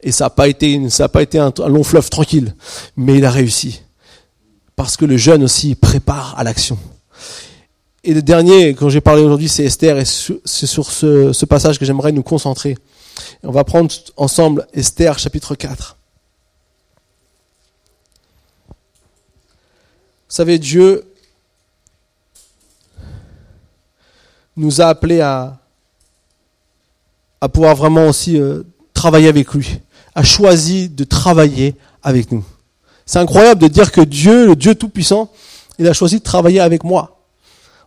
Et ça n'a pas été, ça a pas été un, un long fleuve tranquille, mais il a réussi. Parce que le jeune aussi prépare à l'action. Et le dernier, quand j'ai parlé aujourd'hui, c'est Esther, et c'est sur ce, ce passage que j'aimerais nous concentrer. On va prendre ensemble Esther chapitre 4. Vous savez, Dieu nous a appelés à, pouvoir vraiment aussi euh, travailler avec lui, a choisi de travailler avec nous. C'est incroyable de dire que Dieu, le Dieu Tout-Puissant, il a choisi de travailler avec moi.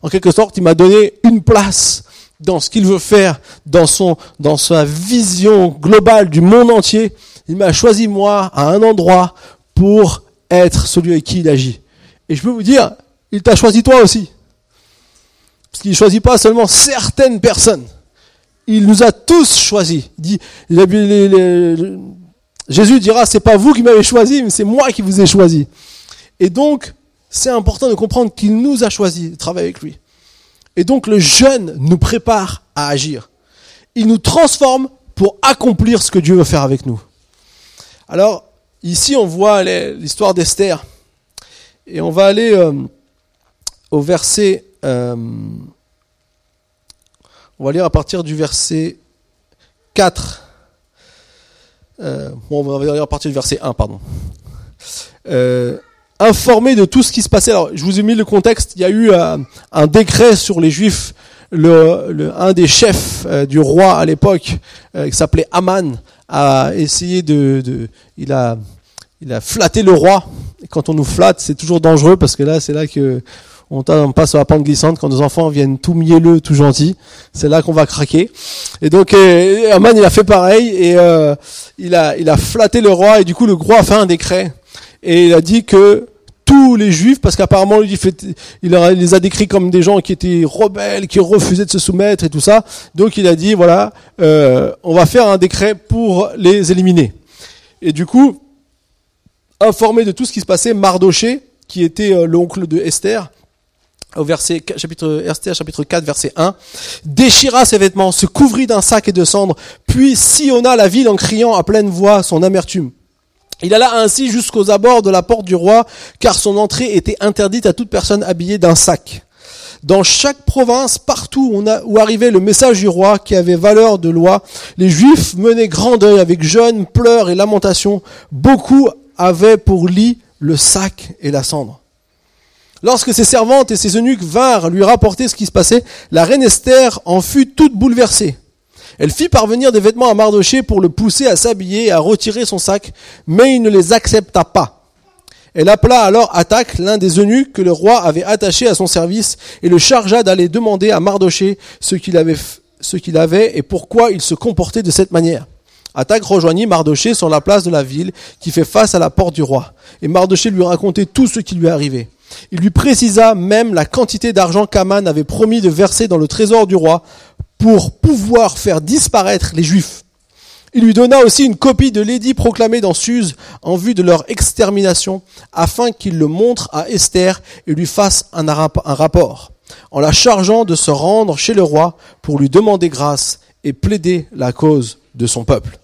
En quelque sorte, il m'a donné une place dans ce qu'il veut faire, dans son, dans sa vision globale du monde entier. Il m'a choisi moi à un endroit pour être celui avec qui il agit. Et je peux vous dire, il t'a choisi toi aussi. Parce qu'il ne choisit pas seulement certaines personnes. Il nous a tous choisis. Dit, Jésus dira, c'est pas vous qui m'avez choisi, mais c'est moi qui vous ai choisi. Et donc, c'est important de comprendre qu'il nous a choisis de travailler avec lui. Et donc le jeûne nous prépare à agir. Il nous transforme pour accomplir ce que Dieu veut faire avec nous. Alors, ici, on voit l'histoire d'Esther. Et on va aller euh, au verset... Euh, on va lire à partir du verset 4. Euh, bon, on va lire à partir du verset 1, pardon. Euh, informé de tout ce qui se passait. Alors, je vous ai mis le contexte. Il y a eu euh, un décret sur les Juifs. Le, le un des chefs euh, du roi à l'époque, euh, qui s'appelait Aman, a essayé de, de, il a, il a flatté le roi. Et quand on nous flatte, c'est toujours dangereux parce que là, c'est là que on passe sur la pente glissante quand nos enfants viennent tout mielleux, tout gentils. C'est là qu'on va craquer. Et donc, Aman, il a fait pareil et il a, il a flatté le roi et du coup, le roi a fait un décret et il a dit que tous les juifs, parce qu'apparemment il, il, les a décrits comme des gens qui étaient rebelles, qui refusaient de se soumettre et tout ça. Donc il a dit voilà, euh, on va faire un décret pour les éliminer. Et du coup, informé de tout ce qui se passait, Mardoché, qui était euh, l'oncle de Esther, au verset chapitre Esther chapitre 4 verset 1 déchira ses vêtements, se couvrit d'un sac et de cendres, puis sillonna la ville en criant à pleine voix son amertume. Il alla ainsi jusqu'aux abords de la porte du roi, car son entrée était interdite à toute personne habillée d'un sac. Dans chaque province, partout où, arrivait le message du roi qui avait valeur de loi, les Juifs menaient grand deuil avec jeûne, pleurs et lamentations. Beaucoup avaient pour lit le sac et la cendre. Lorsque ses servantes et ses eunuques vinrent lui rapporter ce qui se passait, la reine Esther en fut toute bouleversée. Elle fit parvenir des vêtements à Mardoché pour le pousser à s'habiller et à retirer son sac, mais il ne les accepta pas. Elle appela alors Attaque, l'un des eunuques que le roi avait attaché à son service, et le chargea d'aller demander à Mardoché ce qu'il avait, ce qu'il avait et pourquoi il se comportait de cette manière. Attaque rejoignit Mardoché sur la place de la ville qui fait face à la porte du roi. Et Mardoché lui racontait tout ce qui lui arrivait. Il lui précisa même la quantité d'argent qu'Aman avait promis de verser dans le trésor du roi pour pouvoir faire disparaître les Juifs. Il lui donna aussi une copie de l'édit proclamé dans Suse en vue de leur extermination, afin qu'il le montre à Esther et lui fasse un, rapport, en la chargeant de se rendre chez le roi pour lui demander grâce et plaider la cause de son peuple.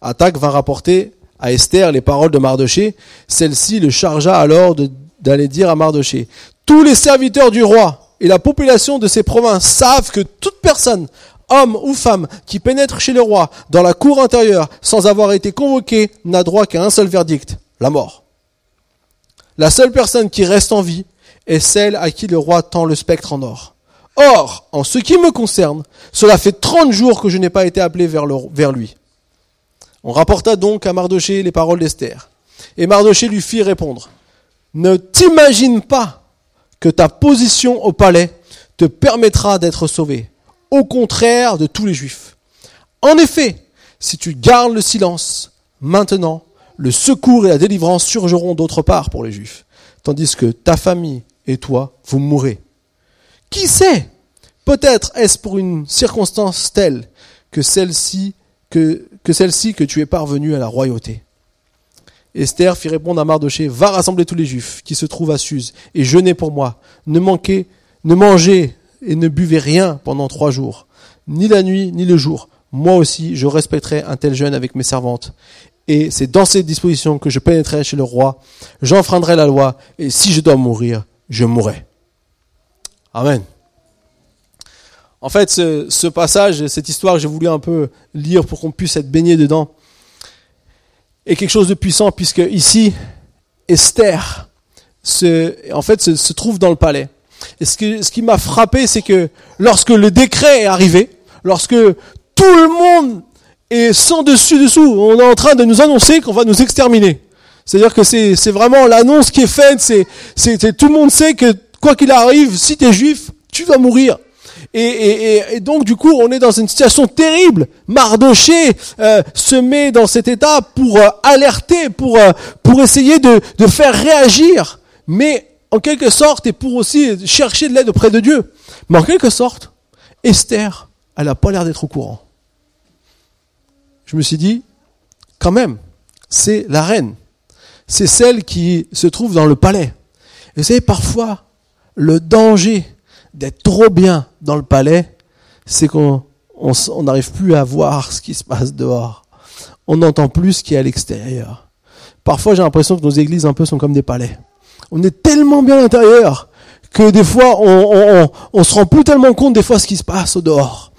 Attaque vint rapporter à Esther les paroles de Mardoché. Celle-ci le chargea alors d'aller dire à Mardoché, tous les serviteurs du roi et la population de ces provinces savent que toute personne, homme ou femme, qui pénètre chez le roi dans la cour intérieure sans avoir été convoqué n'a droit qu'à un seul verdict, la mort. La seule personne qui reste en vie est celle à qui le roi tend le spectre en or. Or, en ce qui me concerne, cela fait trente jours que je n'ai pas été appelé vers, vers lui. On rapporta donc à Mardoché les paroles d'Esther. Et Mardoché lui fit répondre, ne t'imagine pas que ta position au palais te permettra d'être sauvé, au contraire de tous les juifs. En effet, si tu gardes le silence, maintenant, le secours et la délivrance surgeront d'autre part pour les juifs, tandis que ta famille et toi, vous mourrez. Qui sait? Peut-être est-ce pour une circonstance telle que celle-ci que, que celle-ci que tu es parvenu à la royauté. Esther fit répondre à Mardoché, va rassembler tous les juifs qui se trouvent à Suse et jeûnez pour moi. Ne manquez, ne mangez et ne buvez rien pendant trois jours, ni la nuit, ni le jour. Moi aussi, je respecterai un tel jeûne avec mes servantes. Et c'est dans ces dispositions que je pénétrerai chez le roi, j'enfreindrai la loi, et si je dois mourir, je mourrai. Amen. En fait, ce, ce passage, cette histoire, j'ai voulu un peu lire pour qu'on puisse être baigné dedans, est quelque chose de puissant, puisque ici, Esther, se, en fait, se, trouve dans le palais. Et ce, que, ce qui m'a frappé, c'est que lorsque le décret est arrivé, lorsque tout le monde est sans dessus dessous, on est en train de nous annoncer qu'on va nous exterminer. C'est-à-dire que c'est, c'est vraiment l'annonce qui est faite, c'est, c'est, tout le monde sait que quoi qu'il arrive, si tu es juif, tu vas mourir. Et, donc du coup, on est dans une situation terrible. Mardoché euh, se met dans cet état pour euh, alerter, pour euh, pour essayer de, de faire réagir, mais en quelque sorte et pour aussi chercher de l'aide auprès de Dieu. Mais en quelque sorte, Esther, elle a pas l'air d'être au courant. Je me suis dit, quand même, c'est la reine, c'est celle qui se trouve dans le palais. Et vous savez, parfois, le danger d'être trop bien dans le palais, c'est qu'on n'arrive plus à voir ce qui se passe dehors. On n'entend plus ce qui est à l'extérieur. Parfois, j'ai l'impression que nos églises un peu sont comme des palais. On est tellement bien à l'intérieur que des fois, on, on, se rend plus tellement compte des fois ce qui se passe au dehors.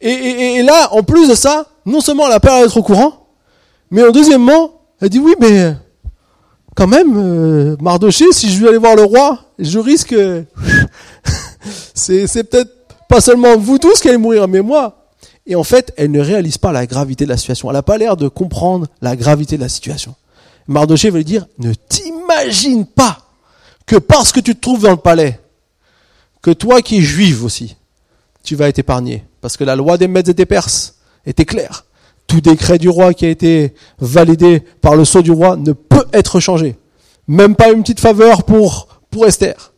Et, là, en plus de ça, non seulement elle a peur d'être au courant, mais en deuxièmement, elle dit oui, mais quand même, euh, Mardoché, si je vais aller voir le roi, je risque c'est peut-être pas seulement vous tous qui allez mourir, mais moi. Et en fait, elle ne réalise pas la gravité de la situation. Elle n'a pas l'air de comprendre la gravité de la situation. Mardoché veut dire, ne t'imagine pas que parce que tu te trouves dans le palais, que toi qui es juive aussi, tu vas être épargné. Parce que la loi des Mèdes et des Perses était claire. Tout décret du roi qui a été validé par le sceau du roi ne peut être changé. Même pas une petite faveur pour, pour Esther.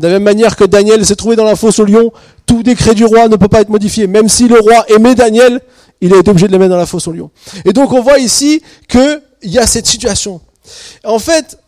De la même manière que Daniel s'est trouvé dans la fosse au lion, tout décret du roi ne peut pas être modifié. Même si le roi aimait Daniel, il a obligé de le mettre dans la fosse au lion. Et donc on voit ici qu'il y a cette situation. En fait,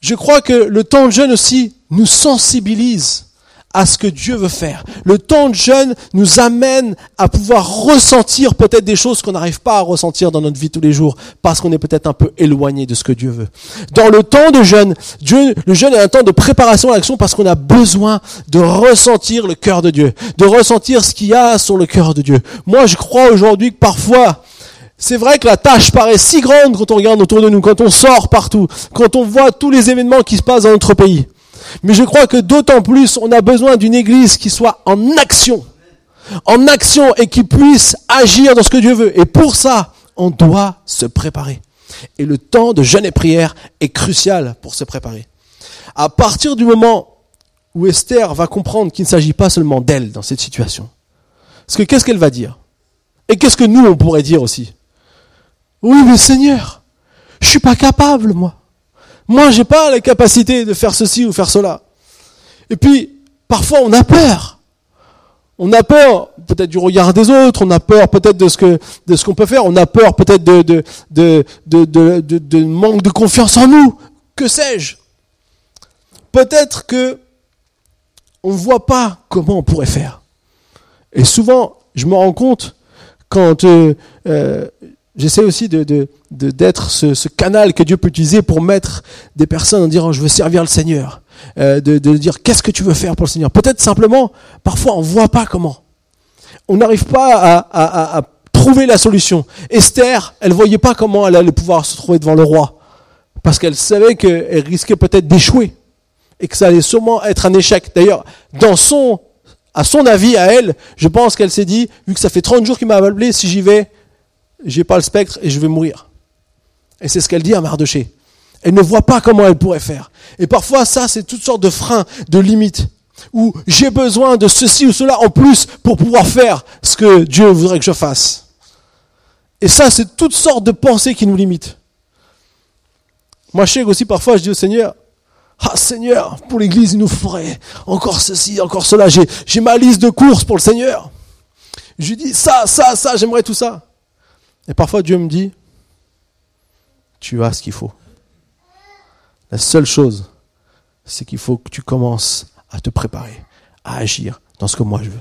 je crois que le temps de jeûne aussi nous sensibilise à ce que Dieu veut faire. Le temps de jeûne nous amène à pouvoir ressentir peut-être des choses qu'on n'arrive pas à ressentir dans notre vie tous les jours parce qu'on est peut-être un peu éloigné de ce que Dieu veut. Dans le temps de jeûne, Dieu, le jeûne est un temps de préparation à l'action parce qu'on a besoin de ressentir le cœur de Dieu, de ressentir ce qu'il y a sur le cœur de Dieu. Moi, je crois aujourd'hui que parfois, c'est vrai que la tâche paraît si grande quand on regarde autour de nous, quand on sort partout, quand on voit tous les événements qui se passent dans notre pays. Mais je crois que d'autant plus, on a besoin d'une église qui soit en action. En action et qui puisse agir dans ce que Dieu veut. Et pour ça, on doit se préparer. Et le temps de jeûne et prière est crucial pour se préparer. À partir du moment où Esther va comprendre qu'il ne s'agit pas seulement d'elle dans cette situation. Parce que qu'est-ce qu'elle va dire? Et qu'est-ce que nous, on pourrait dire aussi? Oui, mais Seigneur, je suis pas capable, moi. Moi, j'ai pas la capacité de faire ceci ou faire cela. Et puis, parfois, on a peur. On a peur peut-être du regard des autres, on a peur peut-être de ce que de ce qu'on peut faire, on a peur peut-être de de, de, de, de, manque de confiance en nous. Que sais-je? Peut-être que on ne voit pas comment on pourrait faire. Et souvent, je me rends compte quand euh, euh, J'essaie aussi de, d'être ce, ce, canal que Dieu peut utiliser pour mettre des personnes en disant je veux servir le Seigneur, euh, de, de dire qu'est-ce que tu veux faire pour le Seigneur? Peut-être simplement, parfois on voit pas comment. On n'arrive pas à, à, à, trouver la solution. Esther, elle voyait pas comment elle allait pouvoir se trouver devant le roi, parce qu'elle savait qu'elle risquait peut-être d'échouer et que ça allait sûrement être un échec. D'ailleurs, dans son, à son avis à elle, je pense qu'elle s'est dit, vu que ça fait 30 jours qu'il m'a appelé, si j'y vais, j'ai pas le spectre et je vais mourir. Et c'est ce qu'elle dit à Mardoché. Elle ne voit pas comment elle pourrait faire. Et parfois, ça, c'est toutes sortes de freins, de limites, où j'ai besoin de ceci ou cela en plus pour pouvoir faire ce que Dieu voudrait que je fasse. Et ça, c'est toutes sortes de pensées qui nous limitent. Moi, je sais aussi parfois, je dis au Seigneur, ah Seigneur, pour l'Église, il nous ferait encore ceci, encore cela. J'ai ma liste de courses pour le Seigneur. Je lui dis ça, ça, ça, j'aimerais tout ça. Et parfois Dieu me dit, tu as ce qu'il faut. La seule chose, c'est qu'il faut que tu commences à te préparer, à agir dans ce que moi je veux.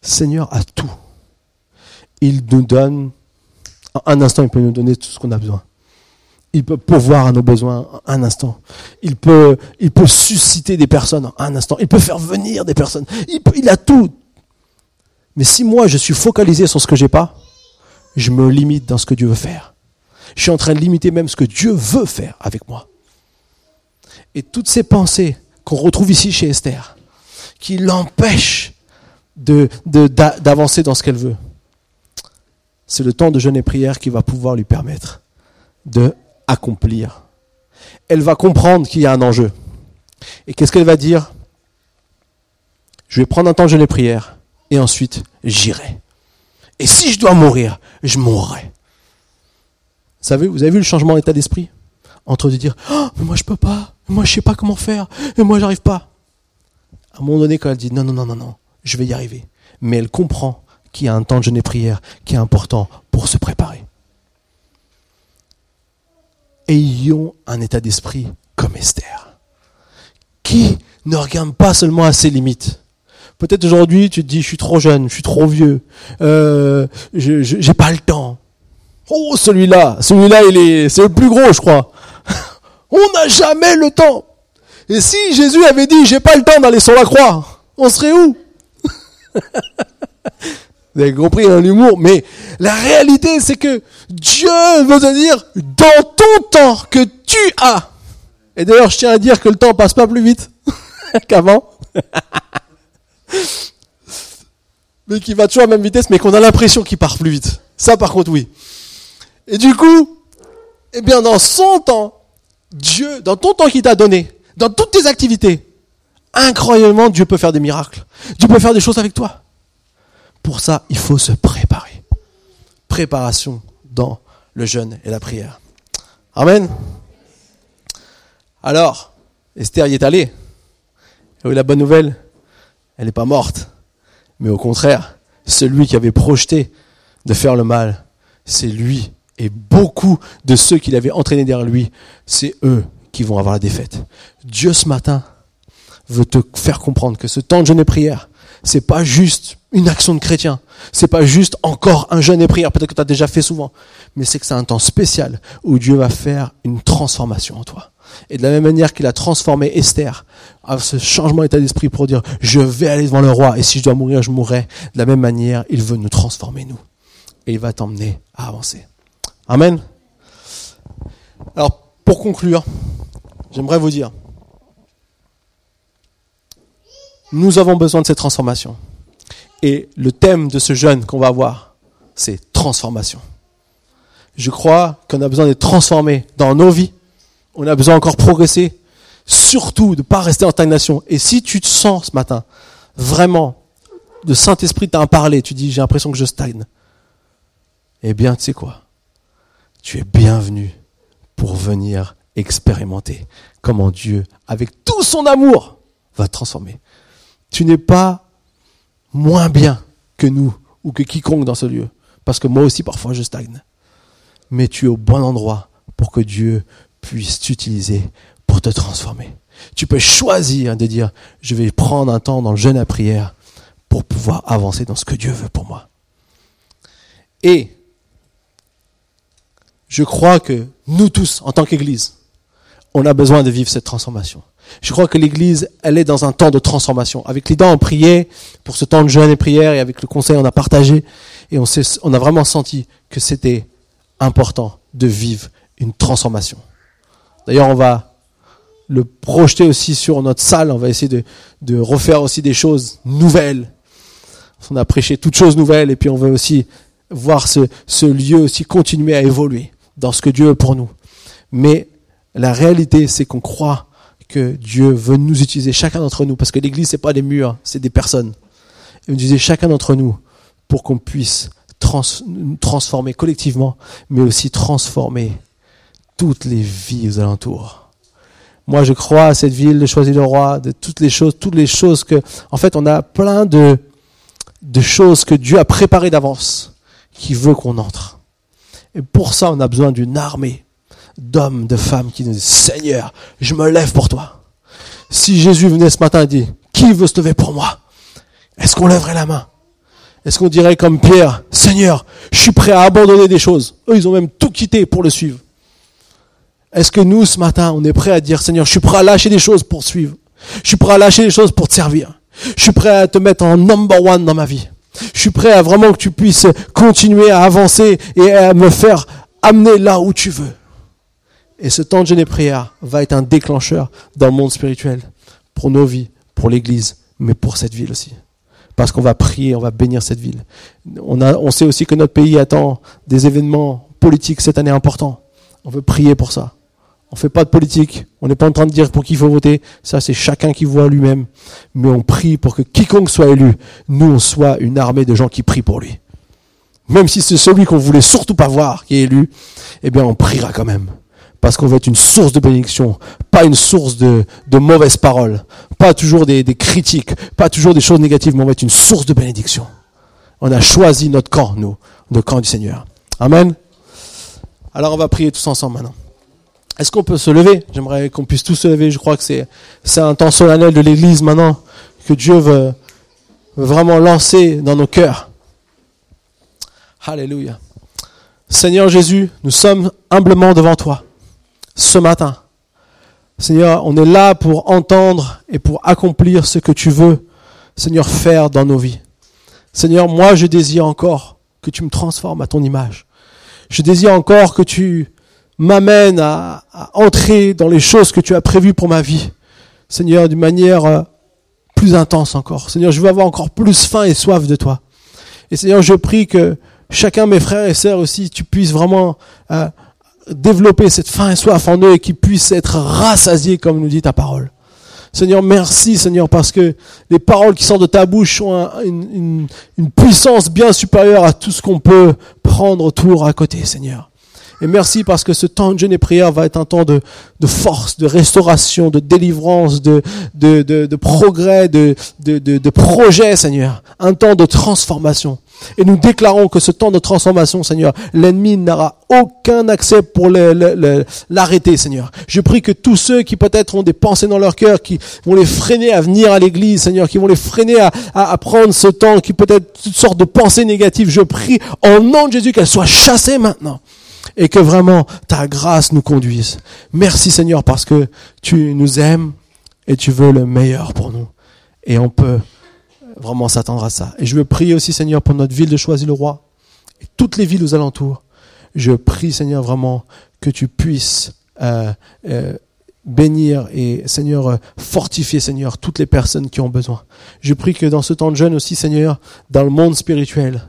Seigneur a tout. Il nous donne, en un instant, il peut nous donner tout ce qu'on a besoin. Il peut pourvoir à nos besoins en un instant. Il peut, susciter des personnes en un instant. Il peut faire venir des personnes. Il, il a tout. Mais si moi je suis focalisé sur ce que j'ai pas, je me limite dans ce que Dieu veut faire. Je suis en train de limiter même ce que Dieu veut faire avec moi. Et toutes ces pensées qu'on retrouve ici chez Esther, qui l'empêchent de, d'avancer dans ce qu'elle veut, c'est le temps de jeûne et prière qui va pouvoir lui permettre de accomplir. Elle va comprendre qu'il y a un enjeu. Et qu'est-ce qu'elle va dire? Je vais prendre un temps de jeûne et prière, et ensuite j'irai. Et si je dois mourir, je mourrai. Vous savez, vous avez vu le changement d'état d'esprit? Entre de dire oh, mais moi je peux pas, moi je sais pas comment faire, et moi j'arrive pas. À un moment donné, quand elle dit non, non, non, non, non, je vais y arriver. Mais elle comprend qu'il y a un temps de jeûne et prière qui est important pour se préparer. Ayons un état d'esprit comme Esther, qui ne regarde pas seulement à ses limites, Peut-être aujourd'hui, tu te dis, je suis trop jeune, je suis trop vieux, euh, je j'ai pas le temps. Oh, celui-là, celui-là, il est, c'est le plus gros, je crois. on n'a jamais le temps. Et si Jésus avait dit, j'ai pas le temps d'aller sur la croix, on serait où? Vous avez compris un humour, mais la réalité, c'est que Dieu veut te dire, dans ton temps que tu as. Et d'ailleurs, je tiens à dire que le temps passe pas plus vite qu'avant mais qui va toujours à la même vitesse, mais qu'on a l'impression qu'il part plus vite. Ça, par contre, oui. Et du coup, eh bien, dans son temps, Dieu, dans ton temps qu'il t'a donné, dans toutes tes activités, incroyablement, Dieu peut faire des miracles. Dieu peut faire des choses avec toi. Pour ça, il faut se préparer. Préparation dans le jeûne et la prière. Amen. Alors, Esther y est allée. Oui, la bonne nouvelle, elle n'est pas morte. Mais au contraire, celui qui avait projeté de faire le mal, c'est lui. Et beaucoup de ceux qui l'avaient entraîné derrière lui, c'est eux qui vont avoir la défaite. Dieu ce matin veut te faire comprendre que ce temps de jeûne et prière, c'est pas juste une action de chrétien. C'est pas juste encore un jeûne et prière, peut-être que tu as déjà fait souvent. Mais c'est que c'est un temps spécial où Dieu va faire une transformation en toi. Et de la même manière qu'il a transformé Esther à ce changement d'état d'esprit pour dire je vais aller devant le roi et si je dois mourir, je mourrai. De la même manière, il veut nous transformer nous. Et il va t'emmener à avancer. Amen. Alors, pour conclure, j'aimerais vous dire, nous avons besoin de cette transformation. Et le thème de ce jeûne qu'on va avoir, c'est transformation. Je crois qu'on a besoin d'être transformé dans nos vies, on a besoin encore progresser, surtout de ne pas rester en stagnation. Et si tu te sens ce matin, vraiment, le Saint-Esprit t'a parlé, tu dis j'ai l'impression que je stagne, eh bien, tu sais quoi? Tu es bienvenu pour venir expérimenter comment Dieu, avec tout son amour, va te transformer. Tu n'es pas moins bien que nous ou que quiconque dans ce lieu. Parce que moi aussi, parfois, je stagne. Mais tu es au bon endroit pour que Dieu puisse t'utiliser pour te transformer. Tu peux choisir de dire, je vais prendre un temps dans le jeûne à prière pour pouvoir avancer dans ce que Dieu veut pour moi. Et je crois que nous tous, en tant qu'Église, on a besoin de vivre cette transformation. Je crois que l'Église, elle est dans un temps de transformation. Avec les dents, on priait pour ce temps de jeûne et prière, et avec le conseil, on a partagé, et on, on a vraiment senti que c'était important de vivre une transformation. D'ailleurs, on va le projeter aussi sur notre salle. On va essayer de, refaire aussi des choses nouvelles. On a prêché toutes choses nouvelles et puis on veut aussi voir ce, lieu aussi continuer à évoluer dans ce que Dieu veut pour nous. Mais la réalité, c'est qu'on croit que Dieu veut nous utiliser, chacun d'entre nous, parce que l'Église, c'est pas des murs, c'est des personnes. Et utiliser chacun d'entre nous pour qu'on puisse nous transformer collectivement, mais aussi transformer toutes les vies aux alentours. Moi, je crois à cette ville de Choisy-le-Roi, de toutes les choses, toutes les choses que, en fait, on a plein de, de choses que Dieu a préparées d'avance, qui veut qu'on entre. Et pour ça, on a besoin d'une armée d'hommes, de femmes qui nous disent, Seigneur, je me lève pour toi. Si Jésus venait ce matin et dit, qui veut se lever pour moi? Est-ce qu'on lèverait la main? Est-ce qu'on dirait comme Pierre, Seigneur, je suis prêt à abandonner des choses. Eux, ils ont même tout quitté pour le suivre. Est-ce que nous, ce matin, on est prêt à dire, Seigneur, je suis prêt à lâcher des choses pour suivre. Je suis prêt à lâcher des choses pour te servir. Je suis prêt à te mettre en number one dans ma vie. Je suis prêt à vraiment que tu puisses continuer à avancer et à me faire amener là où tu veux. Et ce temps de jeûne et prière va être un déclencheur dans le monde spirituel pour nos vies, pour l'Église, mais pour cette ville aussi. Parce qu'on va prier, on va bénir cette ville. On, on sait aussi que notre pays attend des événements politiques cette année importants. On veut prier pour ça. On fait pas de politique. On n'est pas en train de dire pour qui il faut voter. Ça, c'est chacun qui voit lui-même. Mais on prie pour que quiconque soit élu, nous, on soit une armée de gens qui prient pour lui. Même si c'est celui qu'on voulait surtout pas voir qui est élu, eh bien, on priera quand même. Parce qu'on veut être une source de bénédiction, pas une source de, de mauvaises paroles, pas toujours des, des critiques, pas toujours des choses négatives, mais on veut être une source de bénédiction. On a choisi notre camp, nous, le camp du Seigneur. Amen. Alors on va prier tous ensemble maintenant. Est-ce qu'on peut se lever? J'aimerais qu'on puisse tous se lever. Je crois que c'est, c'est un temps solennel de l'Église maintenant que Dieu veut, vraiment lancer dans nos cœurs. Alléluia. Seigneur Jésus, nous sommes humblement devant toi ce matin. Seigneur, on est là pour entendre et pour accomplir ce que tu veux, Seigneur, faire dans nos vies. Seigneur, moi je désire encore que tu me transformes à ton image. Je désire encore que tu m'amène à, entrer dans les choses que tu as prévues pour ma vie. Seigneur, d'une manière euh, plus intense encore. Seigneur, je veux avoir encore plus faim et soif de toi. Et Seigneur, je prie que chacun, mes frères et sœurs aussi, tu puisses vraiment euh, développer cette faim et soif en eux et qu'ils puissent être rassasiés comme nous dit ta parole. Seigneur, merci Seigneur parce que les paroles qui sortent de ta bouche ont une, une puissance bien supérieure à tout ce qu'on peut prendre autour à côté, Seigneur. Et merci parce que ce temps de jeûne et prière va être un temps de, de force, de restauration, de délivrance, de, de, de, progrès, de, de, de, projet, Seigneur. Un temps de transformation. Et nous déclarons que ce temps de transformation, Seigneur, l'ennemi n'aura aucun accès pour l'arrêter, Seigneur. Je prie que tous ceux qui peut-être ont des pensées dans leur cœur, qui vont les freiner à venir à l'église, Seigneur, qui vont les freiner à, à, à prendre ce temps, qui peut-être toutes sortes de pensées négatives, je prie en nom de Jésus qu'elles soient chassées maintenant et que vraiment ta grâce nous conduise. Merci Seigneur parce que tu nous aimes et tu veux le meilleur pour nous. Et on peut vraiment s'attendre à ça. Et je veux prier aussi Seigneur pour notre ville de Choisy-le-Roi et toutes les villes aux alentours. Je prie Seigneur vraiment que tu puisses euh, euh, bénir et Seigneur fortifier Seigneur toutes les personnes qui ont besoin. Je prie que dans ce temps de jeûne aussi Seigneur, dans le monde spirituel,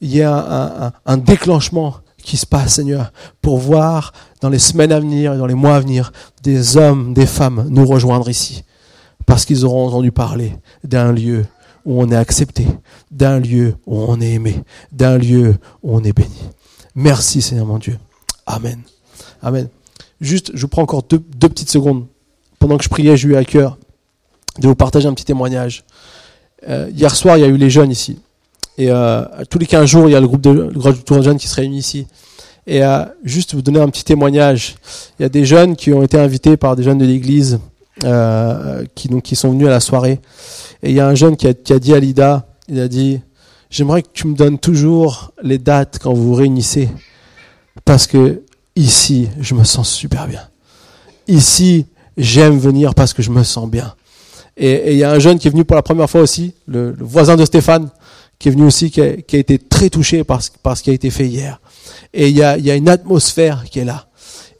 il y a un déclenchement qui se passe, Seigneur, pour voir dans les semaines à venir et dans les mois à venir des hommes, des femmes nous rejoindre ici. Parce qu'ils auront entendu parler d'un lieu où on est accepté, d'un lieu où on est aimé, d'un lieu où on est béni. Merci Seigneur mon Dieu. Amen. Amen. Juste, je prends encore deux, petites secondes. Pendant que je priais, j'ai eu à cœur de vous partager un petit témoignage. Euh, hier soir, il y a eu les jeunes ici. Et euh, tous les 15 jours, il y a le groupe de, le groupe jeunes qui se réunit ici. Et euh, juste vous donner un petit témoignage. Il y a des jeunes qui ont été invités par des jeunes de l'église euh, qui donc qui sont venus à la soirée. Et il y a un jeune qui a, dit à Lida, il a dit, j'aimerais que tu me donnes toujours les dates quand vous vous réunissez, parce que ici, je me sens super bien. Ici, j'aime venir parce que je me sens bien. Et, il y a un jeune qui est venu pour la première fois aussi, le voisin de Stéphane, qui est venu aussi, qui a, été très touché par, par ce qui a été fait hier. Et il y a, il y a une atmosphère qui est là.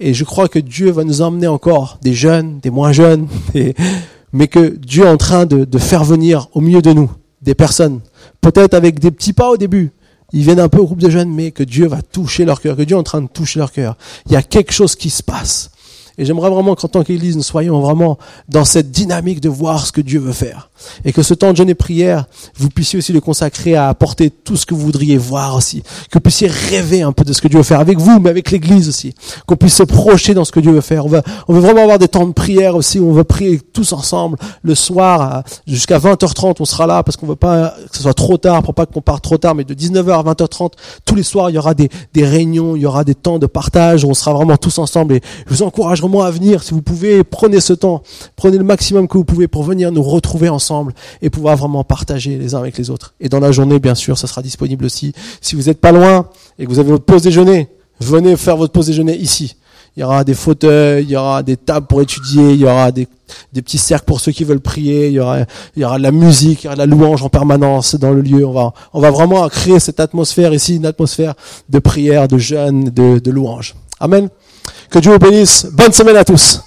Et je crois que Dieu va nous emmener encore, des jeunes, des moins jeunes, mais que Dieu est en train de, de faire venir au milieu de nous des personnes, peut-être avec des petits pas au début, ils viennent un peu au groupe de jeunes, mais que Dieu va toucher leur cœur, que Dieu est en train de toucher leur cœur. Il y a quelque chose qui se passe. Et j'aimerais vraiment qu'en tant qu'Église, nous soyons vraiment dans cette dynamique de voir ce que Dieu veut faire. Et que ce temps de jeûne et prière, vous puissiez aussi le consacrer à apporter tout ce que vous voudriez voir aussi. Que vous puissiez rêver un peu de ce que Dieu veut faire avec vous, mais avec l'Église aussi. Qu'on puisse se projeter dans ce que Dieu veut faire. On veut, vraiment avoir des temps de prière aussi où on veut prier tous ensemble le soir jusqu'à 20h30. On sera là parce qu'on veut pas que ce soit trop tard pour pas qu'on parte trop tard, mais de 19h à 20h30, tous les soirs, il y aura des, réunions, il y aura des temps de partage où on sera vraiment tous ensemble. Et je vous encourage à venir. Si vous pouvez, prenez ce temps, prenez le maximum que vous pouvez pour venir nous retrouver ensemble et pouvoir vraiment partager les uns avec les autres. Et dans la journée, bien sûr, ça sera disponible aussi. Si vous n'êtes pas loin et que vous avez votre pause déjeuner, venez faire votre pause déjeuner ici. Il y aura des fauteuils, il y aura des tables pour étudier, il y aura des, petits cercles pour ceux qui veulent prier, il y aura, il y aura de la musique, il y aura de la louange en permanence dans le lieu. On va, on va vraiment créer cette atmosphère ici, une atmosphère de prière, de jeûne, de louange. Amen. Que Dieu vous bénisse. Bonne semaine à tous.